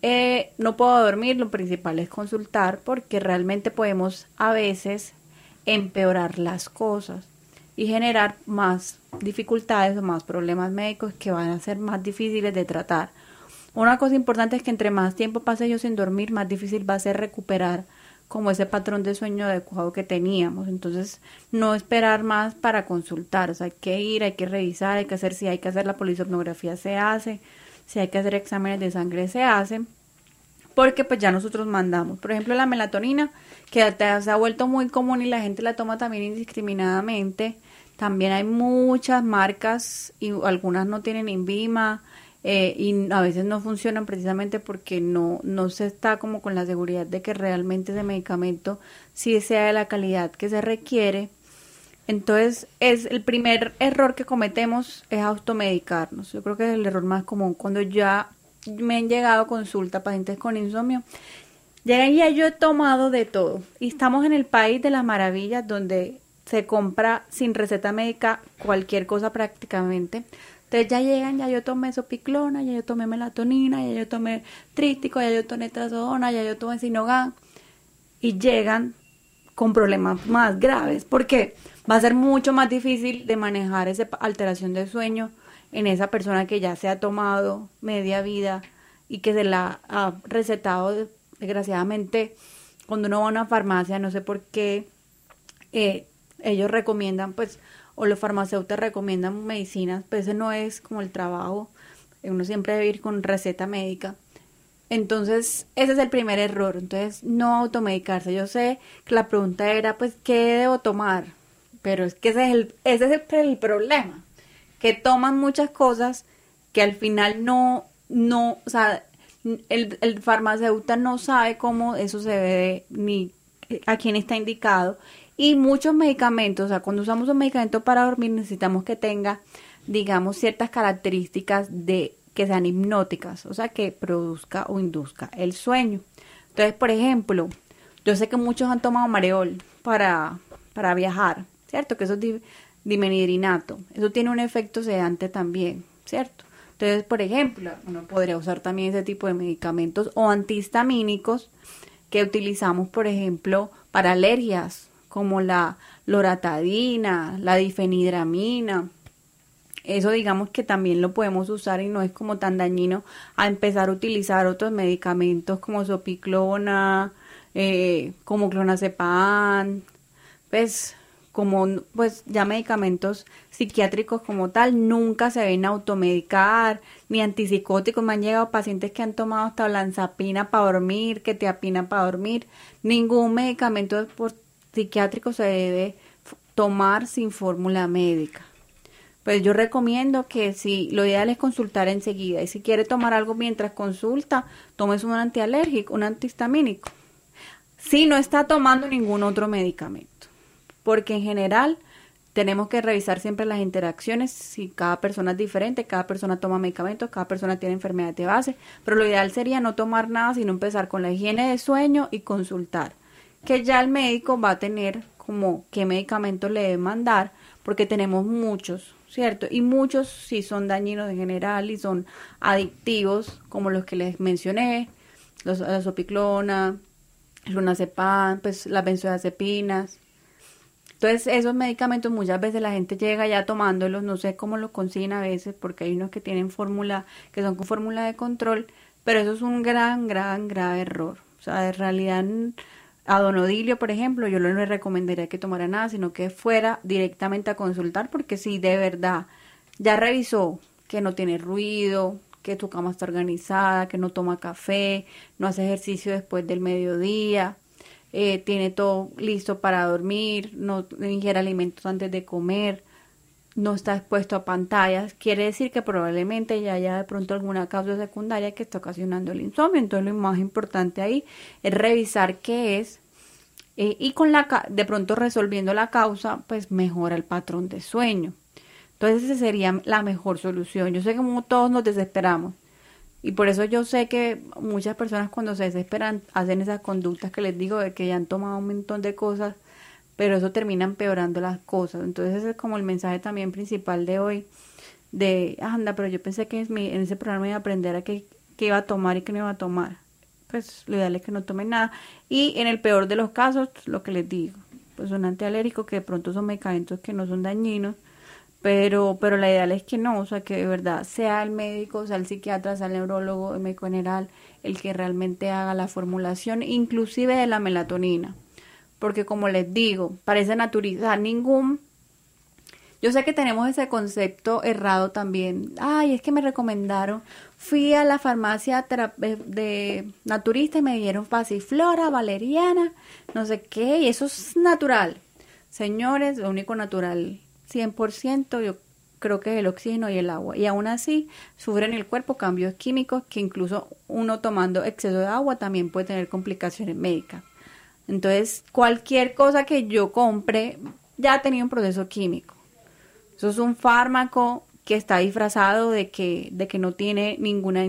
eh, no puedo dormir, lo principal es consultar porque realmente podemos a veces empeorar las cosas y generar más dificultades o más problemas médicos que van a ser más difíciles de tratar. Una cosa importante es que entre más tiempo pase yo sin dormir, más difícil va a ser recuperar como ese patrón de sueño adecuado que teníamos. Entonces, no esperar más para consultar. O sea, hay que ir, hay que revisar, hay que hacer, si hay que hacer la polisomnografía, se hace. Si hay que hacer exámenes de sangre, se hacen. Porque pues ya nosotros mandamos. Por ejemplo, la melatonina, que se ha vuelto muy común y la gente la toma también indiscriminadamente también hay muchas marcas y algunas no tienen INVIMA eh, y a veces no funcionan precisamente porque no, no se está como con la seguridad de que realmente ese medicamento sí sea de la calidad que se requiere. Entonces, es el primer error que cometemos es automedicarnos. Yo creo que es el error más común. Cuando ya me han llegado consulta pacientes con insomnio, ya yo he tomado de todo. Y estamos en el país de las maravillas donde se compra sin receta médica cualquier cosa prácticamente. Entonces ya llegan, ya yo tomé sopiclona, ya yo tomé melatonina, ya yo tomé trístico, ya yo tomé trazodona, ya yo tomé sinogan y llegan con problemas más graves porque va a ser mucho más difícil de manejar esa alteración del sueño en esa persona que ya se ha tomado media vida y que se la ha recetado desgraciadamente cuando uno va a una farmacia, no sé por qué eh, ellos recomiendan, pues, o los farmacéuticos recomiendan medicinas, pues ese no es como el trabajo, uno siempre debe ir con receta médica. Entonces, ese es el primer error. Entonces, no automedicarse. Yo sé que la pregunta era, pues, ¿qué debo tomar? Pero es que ese es el, ese es el problema. Que toman muchas cosas que al final no, no, o sea, el, el farmacéutico no sabe cómo eso se ve ni a quién está indicado. Y muchos medicamentos, o sea, cuando usamos un medicamento para dormir necesitamos que tenga, digamos, ciertas características de que sean hipnóticas, o sea, que produzca o induzca el sueño. Entonces, por ejemplo, yo sé que muchos han tomado mareol para, para viajar, ¿cierto? Que eso es dimenidrinato. Eso tiene un efecto sedante también, ¿cierto? Entonces, por ejemplo, uno podría usar también ese tipo de medicamentos o antihistamínicos que utilizamos, por ejemplo, para alergias, como la loratadina, la difenidramina. Eso digamos que también lo podemos usar y no es como tan dañino a empezar a utilizar otros medicamentos como sopiclona, eh, como clonazepam, pues como pues ya medicamentos psiquiátricos como tal, nunca se ven automedicar, ni antipsicóticos. Me han llegado pacientes que han tomado hasta lanzapina para dormir, que te apina para dormir. Ningún medicamento psiquiátrico se debe tomar sin fórmula médica. Pues yo recomiendo que si lo ideal es consultar enseguida y si quiere tomar algo mientras consulta, tomes un antialérgico, un antihistamínico. Si no está tomando ningún otro medicamento porque en general tenemos que revisar siempre las interacciones, si cada persona es diferente, cada persona toma medicamentos, cada persona tiene enfermedad de base, pero lo ideal sería no tomar nada, sino empezar con la higiene de sueño y consultar, que ya el médico va a tener como qué medicamento le debe mandar, porque tenemos muchos, ¿cierto? Y muchos sí son dañinos en general y son adictivos, como los que les mencioné, los, la sopiclona, lunazepam, pues las benzodiazepinas, entonces, esos medicamentos muchas veces la gente llega ya tomándolos, no sé cómo lo consiguen a veces, porque hay unos que tienen fórmula, que son con fórmula de control, pero eso es un gran, gran, grave error. O sea, en realidad a Don Odilio, por ejemplo, yo no le recomendaría que tomara nada, sino que fuera directamente a consultar, porque si de verdad ya revisó que no tiene ruido, que tu cama está organizada, que no toma café, no hace ejercicio después del mediodía, eh, tiene todo listo para dormir, no ingiere alimentos antes de comer, no está expuesto a pantallas, quiere decir que probablemente ya haya de pronto alguna causa secundaria que está ocasionando el insomnio. Entonces lo más importante ahí es revisar qué es eh, y con la de pronto resolviendo la causa, pues mejora el patrón de sueño. Entonces esa sería la mejor solución. Yo sé que todos nos desesperamos, y por eso yo sé que muchas personas cuando se desesperan hacen esas conductas que les digo de que ya han tomado un montón de cosas, pero eso termina empeorando las cosas. Entonces ese es como el mensaje también principal de hoy, de, anda, pero yo pensé que en ese programa iba a aprender a qué, iba a tomar y qué no iba a tomar. Pues lo ideal es que no tomen nada. Y en el peor de los casos, lo que les digo, pues un antialérgico que de pronto son medicamentos que no son dañinos, pero, pero la ideal es que no, o sea, que de verdad sea el médico, sea el psiquiatra, sea el neurólogo, el médico general, el que realmente haga la formulación, inclusive de la melatonina. Porque como les digo, parece naturalizar ningún... Yo sé que tenemos ese concepto errado también. Ay, es que me recomendaron. Fui a la farmacia de naturista y me dieron pasiflora, valeriana, no sé qué, y eso es natural. Señores, lo único natural 100%, yo creo que es el oxígeno y el agua. Y aún así sufren el cuerpo cambios químicos que incluso uno tomando exceso de agua también puede tener complicaciones médicas. Entonces, cualquier cosa que yo compre ya ha tenido un proceso químico. Eso es un fármaco que está disfrazado de que, de que no tiene ninguna,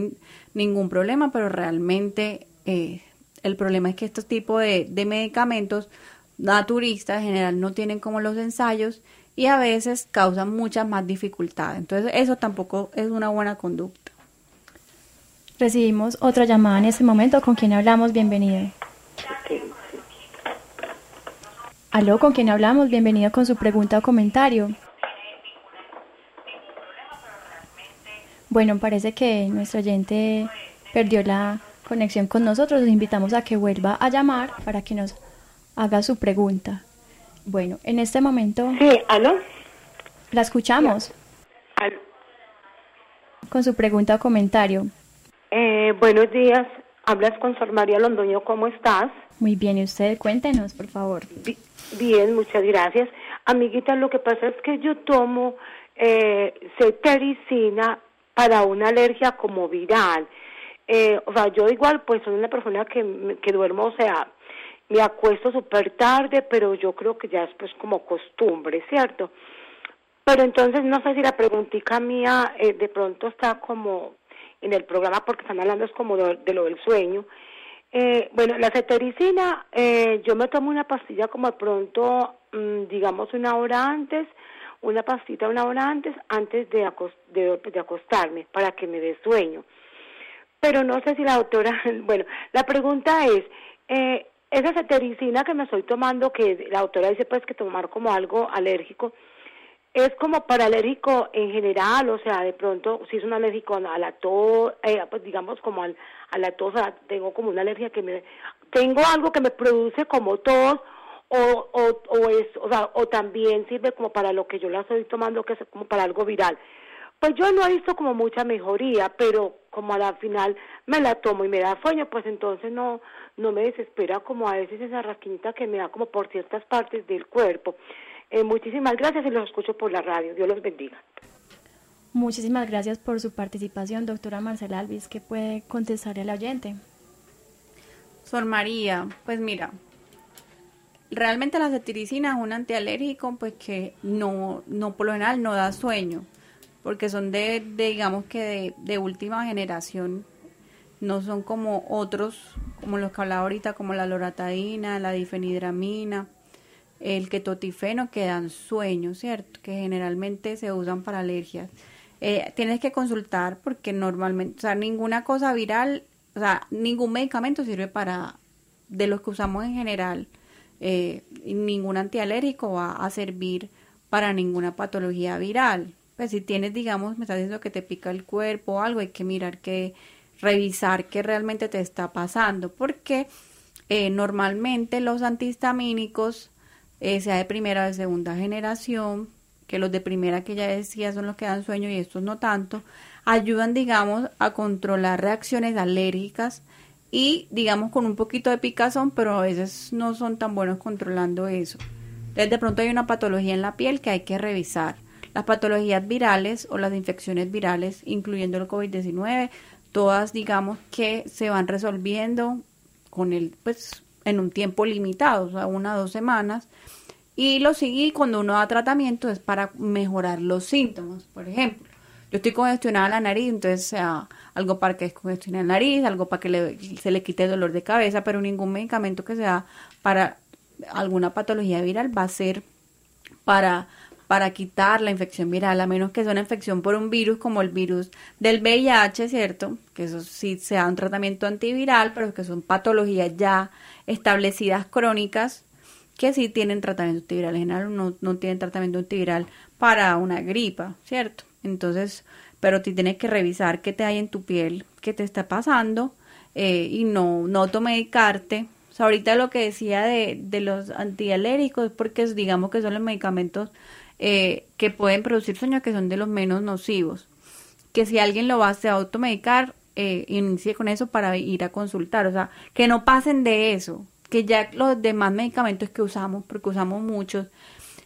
ningún problema, pero realmente eh, el problema es que estos tipos de, de medicamentos naturistas en general no tienen como los ensayos y a veces causan muchas más dificultades. Entonces eso tampoco es una buena conducta. Recibimos otra llamada en este momento. ¿Con quién hablamos? Bienvenido. Aló, ¿con quién hablamos? Bienvenido con su pregunta o comentario. Bueno, parece que nuestro oyente perdió la conexión con nosotros. Los invitamos a que vuelva a llamar para que nos haga su pregunta. Bueno, en este momento... Sí, ¿aló? La escuchamos. Con su pregunta o comentario. Eh, buenos días. Hablas con Sor María Londoño. ¿Cómo estás? Muy bien. ¿Y usted? Cuéntenos, por favor. Bien, muchas gracias. Amiguita, lo que pasa es que yo tomo eh, cetericina para una alergia como viral. Eh, o sea, yo igual pues soy una persona que, que duermo, o sea, me acuesto súper tarde, pero yo creo que ya es pues como costumbre, ¿cierto? Pero entonces no sé si la preguntita mía eh, de pronto está como en el programa porque están hablando es como de, lo del sueño. Eh, bueno, la cetericina, eh, yo me tomo una pastilla como de pronto, mm, digamos una hora antes, una pastita una hora antes, antes de, de, acostarme, para que me dé sueño. Pero no sé si la doctora, bueno, la pregunta es, eh, esa cetericina que me estoy tomando, que la doctora dice pues que tomar como algo alérgico, es como para alérgico en general, o sea, de pronto, si es un alérgico a la tos, eh, pues digamos como al, a la tos, sea, tengo como una alergia que me, tengo algo que me produce como tos, o, o, o es, o sea, o también sirve como para lo que yo la estoy tomando, que es como para algo viral. Pues yo no he visto como mucha mejoría, pero como a la final me la tomo y me da sueño, pues entonces no, no me desespera como a veces esa rasquinita que me da como por ciertas partes del cuerpo. Eh, muchísimas gracias y los escucho por la radio. Dios los bendiga. Muchísimas gracias por su participación, doctora Marcela Alvis, que puede contestarle al oyente. Sor María, pues mira, realmente la cetiricina es un antialérgico, pues que no, no por lo general no da sueño, porque son de, digamos que de, de, última generación, no son como otros, como los que hablaba ahorita, como la loratadina, la difenidramina, el ketotifeno que dan sueño, ¿cierto? Que generalmente se usan para alergias. Eh, tienes que consultar porque normalmente, o sea, ninguna cosa viral, o sea, ningún medicamento sirve para, de los que usamos en general, eh, ningún antialérgico va a servir para ninguna patología viral. Pues si tienes, digamos, me estás diciendo que te pica el cuerpo o algo, hay que mirar que, revisar qué realmente te está pasando, porque eh, normalmente los antihistamínicos eh, sea de primera o de segunda generación, que los de primera que ya decía son los que dan sueño y estos no tanto, ayudan, digamos, a controlar reacciones alérgicas y, digamos, con un poquito de picazón, pero a veces no son tan buenos controlando eso. Entonces, de pronto hay una patología en la piel que hay que revisar. Las patologías virales o las infecciones virales, incluyendo el COVID-19, todas, digamos, que se van resolviendo con el, pues, en un tiempo limitado, o sea, una o dos semanas. Y lo sigue cuando uno da tratamiento es para mejorar los síntomas. Por ejemplo, yo estoy congestionada la nariz, entonces sea algo para que descongestione la nariz, algo para que se le quite el dolor de cabeza, pero ningún medicamento que sea para alguna patología viral va a ser para para quitar la infección viral, a menos que sea una infección por un virus como el virus del VIH, ¿cierto? Que eso sí sea un tratamiento antiviral, pero que son patologías ya establecidas crónicas que sí tienen tratamiento antiviral. En general no, no tienen tratamiento antiviral para una gripa, ¿cierto? Entonces, pero tú tienes que revisar qué te hay en tu piel, qué te está pasando eh, y no, no automedicarte. O sea, ahorita lo que decía de, de los antialérgicos, porque digamos que son los medicamentos eh, que pueden producir sueño que son de los menos nocivos. Que si alguien lo va a automedicar, eh, inicie con eso para ir a consultar. O sea, que no pasen de eso. Que ya los demás medicamentos que usamos, porque usamos muchos,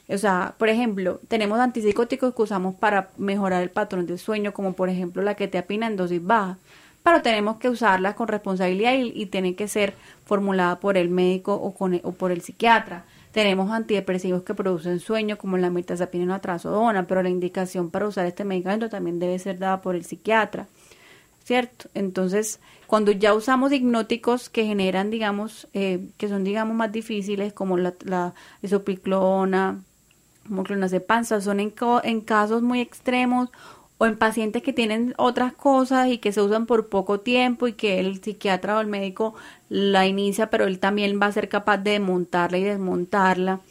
o sea, por ejemplo, tenemos antipsicóticos que usamos para mejorar el patrón de sueño, como por ejemplo la que te apina en dosis baja, pero tenemos que usarla con responsabilidad y, tiene que ser formulada por el médico o, con, o por el psiquiatra. Tenemos antidepresivos que producen sueño, como la mirtazapina o la trazodona, pero la indicación para usar este medicamento también debe ser dada por el psiquiatra, ¿cierto? Entonces, cuando ya usamos hipnóticos que generan, digamos, eh, que son, digamos, más difíciles, como la, la isopiclona, como clonazepam, son en casos muy extremos o en pacientes que tienen otras cosas y que se usan por poco tiempo y que el psiquiatra o el médico la inicia, pero él también va a ser capaz de montarla y desmontarla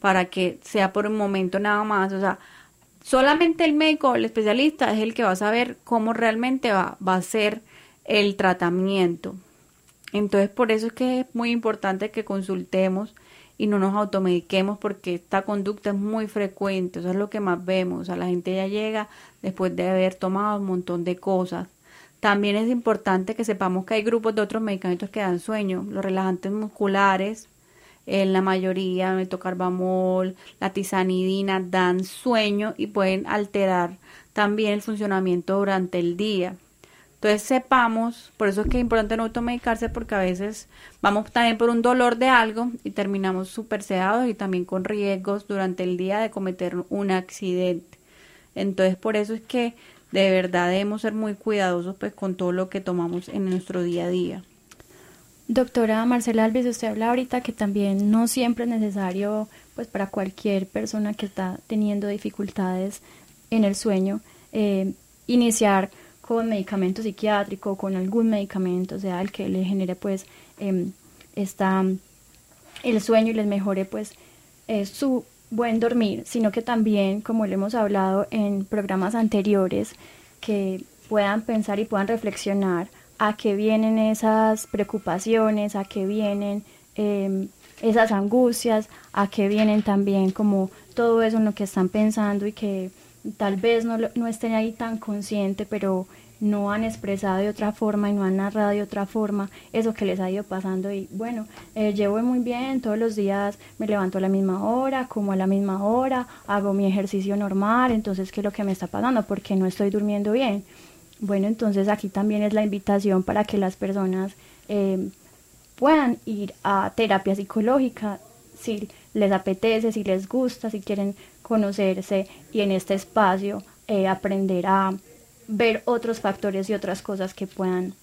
para que sea por un momento nada más. O sea, solamente el médico o el especialista es el que va a saber cómo realmente va, va a ser el tratamiento. Entonces, por eso es que es muy importante que consultemos y no nos automediquemos porque esta conducta es muy frecuente, eso es lo que más vemos, o sea, la gente ya llega después de haber tomado un montón de cosas. También es importante que sepamos que hay grupos de otros medicamentos que dan sueño, los relajantes musculares, en la mayoría, metocarbamol, la tizanidina, dan sueño y pueden alterar también el funcionamiento durante el día. Entonces sepamos, por eso es que es importante no automedicarse porque a veces vamos también por un dolor de algo y terminamos súper sedados y también con riesgos durante el día de cometer un accidente. Entonces por eso es que de verdad debemos ser muy cuidadosos pues con todo lo que tomamos en nuestro día a día. Doctora Marcela Alves, usted habla ahorita que también no siempre es necesario, pues para cualquier persona que está teniendo dificultades en el sueño, eh, iniciar con medicamento psiquiátrico, con algún medicamento, sea, el que le genere pues eh, el sueño y les mejore pues eh, su buen dormir, sino que también, como le hemos hablado en programas anteriores, que puedan pensar y puedan reflexionar a qué vienen esas preocupaciones, a qué vienen em, esas angustias, a qué vienen también como todo eso en lo que están pensando y que tal vez no, no estén ahí tan consciente, pero no han expresado de otra forma y no han narrado de otra forma eso que les ha ido pasando y bueno, eh, llevo muy bien, todos los días me levanto a la misma hora, como a la misma hora, hago mi ejercicio normal, entonces ¿qué es lo que me está pasando? Porque no estoy durmiendo bien. Bueno, entonces aquí también es la invitación para que las personas eh, puedan ir a terapia psicológica si les apetece, si les gusta, si quieren conocerse y en este espacio eh, aprender a ver otros factores y otras cosas que puedan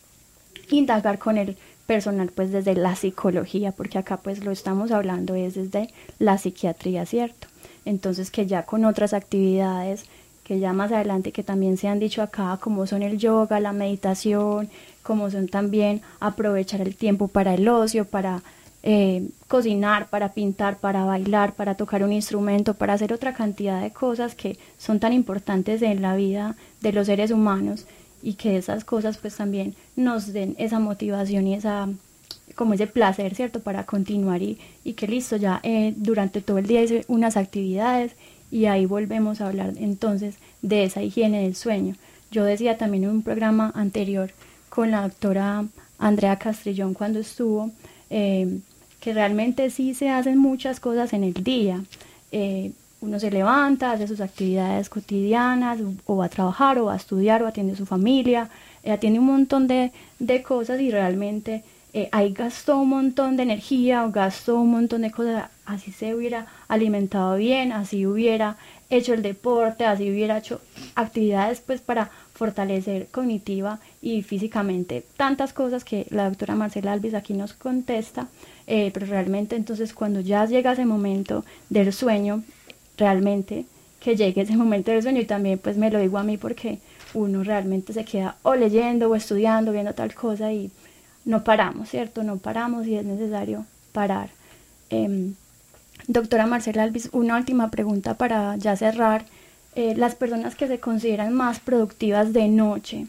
indagar con el personal pues desde la psicología, porque acá pues lo estamos hablando es desde la psiquiatría, ¿cierto? Entonces que ya con otras actividades que ya más adelante que también se han dicho acá, como son el yoga, la meditación, como son también aprovechar el tiempo para el ocio, para eh, cocinar, para pintar, para bailar, para tocar un instrumento, para hacer otra cantidad de cosas que son tan importantes en la vida de los seres humanos y que esas cosas pues también nos den esa motivación y esa como ese placer, ¿cierto? Para continuar y, y que listo, ya eh, durante todo el día hice unas actividades y ahí volvemos a hablar entonces de esa higiene del sueño. Yo decía también en un programa anterior con la doctora Andrea Castrillón cuando estuvo, eh, que realmente sí se hacen muchas cosas en el día. Eh, uno se levanta, hace sus actividades cotidianas, o va a trabajar, o va a estudiar, o atiende a su familia, eh, atiende un montón de, de cosas y realmente eh, ahí gastó un montón de energía o gastó un montón de cosas, así se hubiera alimentado bien, así hubiera hecho el deporte, así hubiera hecho actividades pues para fortalecer cognitiva y físicamente tantas cosas que la doctora Marcela Alvis aquí nos contesta eh, pero realmente entonces cuando ya llega ese momento del sueño, realmente que llegue ese momento del sueño y también pues me lo digo a mí porque uno realmente se queda o leyendo o estudiando, viendo tal cosa y no paramos, ¿cierto? No paramos y es necesario parar. Em, doctora Marcela Alvis, una última pregunta para ya cerrar. Eh, las personas que se consideran más productivas de noche,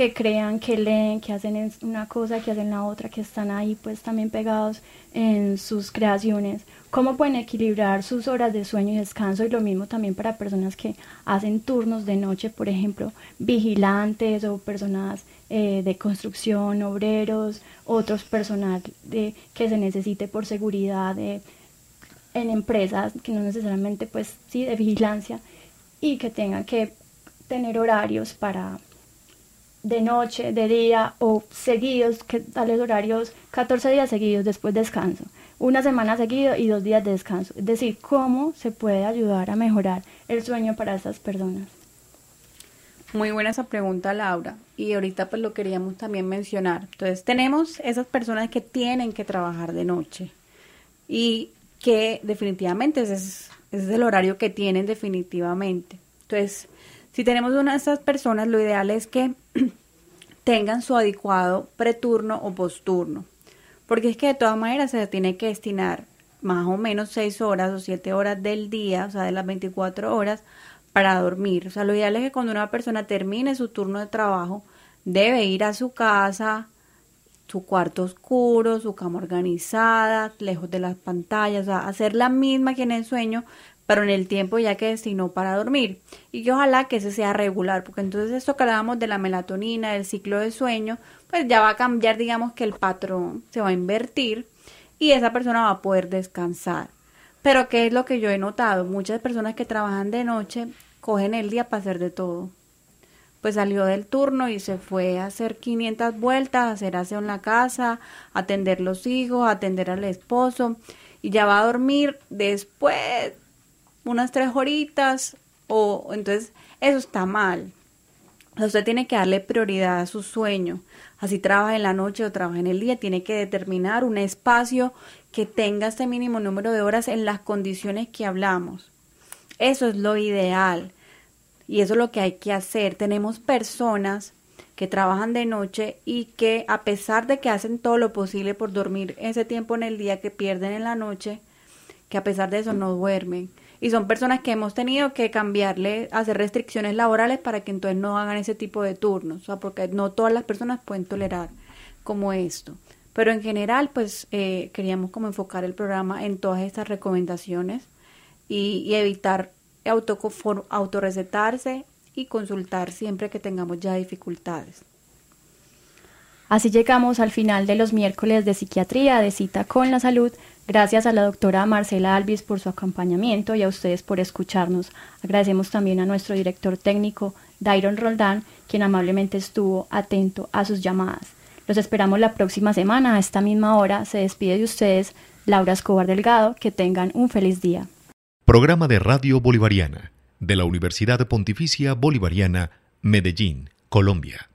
que crean, que leen, que hacen una cosa, que hacen la otra, que están ahí pues también pegados en sus creaciones, cómo pueden equilibrar sus horas de sueño y descanso y lo mismo también para personas que hacen turnos de noche, por ejemplo, vigilantes o personas eh, de construcción, obreros, otros personal de, que se necesite por seguridad de, en empresas que no necesariamente pues sí de vigilancia y que tengan que tener horarios para de noche, de día o seguidos, que tales horarios, 14 días seguidos después descanso, una semana seguido y dos días de descanso. Es decir, cómo se puede ayudar a mejorar el sueño para esas personas. Muy buena esa pregunta, Laura. Y ahorita pues lo queríamos también mencionar. Entonces, tenemos esas personas que tienen que trabajar de noche y que definitivamente es, es el horario que tienen definitivamente. Entonces, si tenemos una de estas personas, lo ideal es que tengan su adecuado preturno o posturno. Porque es que de todas maneras se tiene que destinar más o menos 6 horas o 7 horas del día, o sea, de las 24 horas, para dormir. O sea, lo ideal es que cuando una persona termine su turno de trabajo, debe ir a su casa, su cuarto oscuro, su cama organizada, lejos de las pantallas, o sea, hacer la misma que en el sueño, pero en el tiempo ya que destinó para dormir. Y que ojalá que ese sea regular, porque entonces esto que hablábamos de la melatonina, del ciclo de sueño, pues ya va a cambiar, digamos que el patrón se va a invertir y esa persona va a poder descansar. Pero ¿qué es lo que yo he notado? Muchas personas que trabajan de noche cogen el día para hacer de todo. Pues salió del turno y se fue a hacer 500 vueltas, a hacer aseo en la casa, atender los hijos, atender al esposo y ya va a dormir después unas tres horitas o entonces eso está mal. usted tiene que darle prioridad a su sueño. Así trabaja en la noche o trabaja en el día, tiene que determinar un espacio que tenga este mínimo número de horas en las condiciones que hablamos. Eso es lo ideal y eso es lo que hay que hacer. Tenemos personas que trabajan de noche y que a pesar de que hacen todo lo posible por dormir ese tiempo en el día que pierden en la noche, que a pesar de eso no duermen. Y son personas que hemos tenido que cambiarle, hacer restricciones laborales para que entonces no hagan ese tipo de turnos, o sea, porque no todas las personas pueden tolerar como esto. Pero en general, pues eh, queríamos como enfocar el programa en todas estas recomendaciones y, y evitar auto, autorrecetarse y consultar siempre que tengamos ya dificultades. Así llegamos al final de los miércoles de psiquiatría de cita con la salud. Gracias a la doctora Marcela Alvis por su acompañamiento y a ustedes por escucharnos. Agradecemos también a nuestro director técnico, Dairon Roldán, quien amablemente estuvo atento a sus llamadas. Los esperamos la próxima semana a esta misma hora. Se despide de ustedes Laura Escobar Delgado. Que tengan un feliz día. Programa de Radio Bolivariana de la Universidad Pontificia Bolivariana, Medellín, Colombia.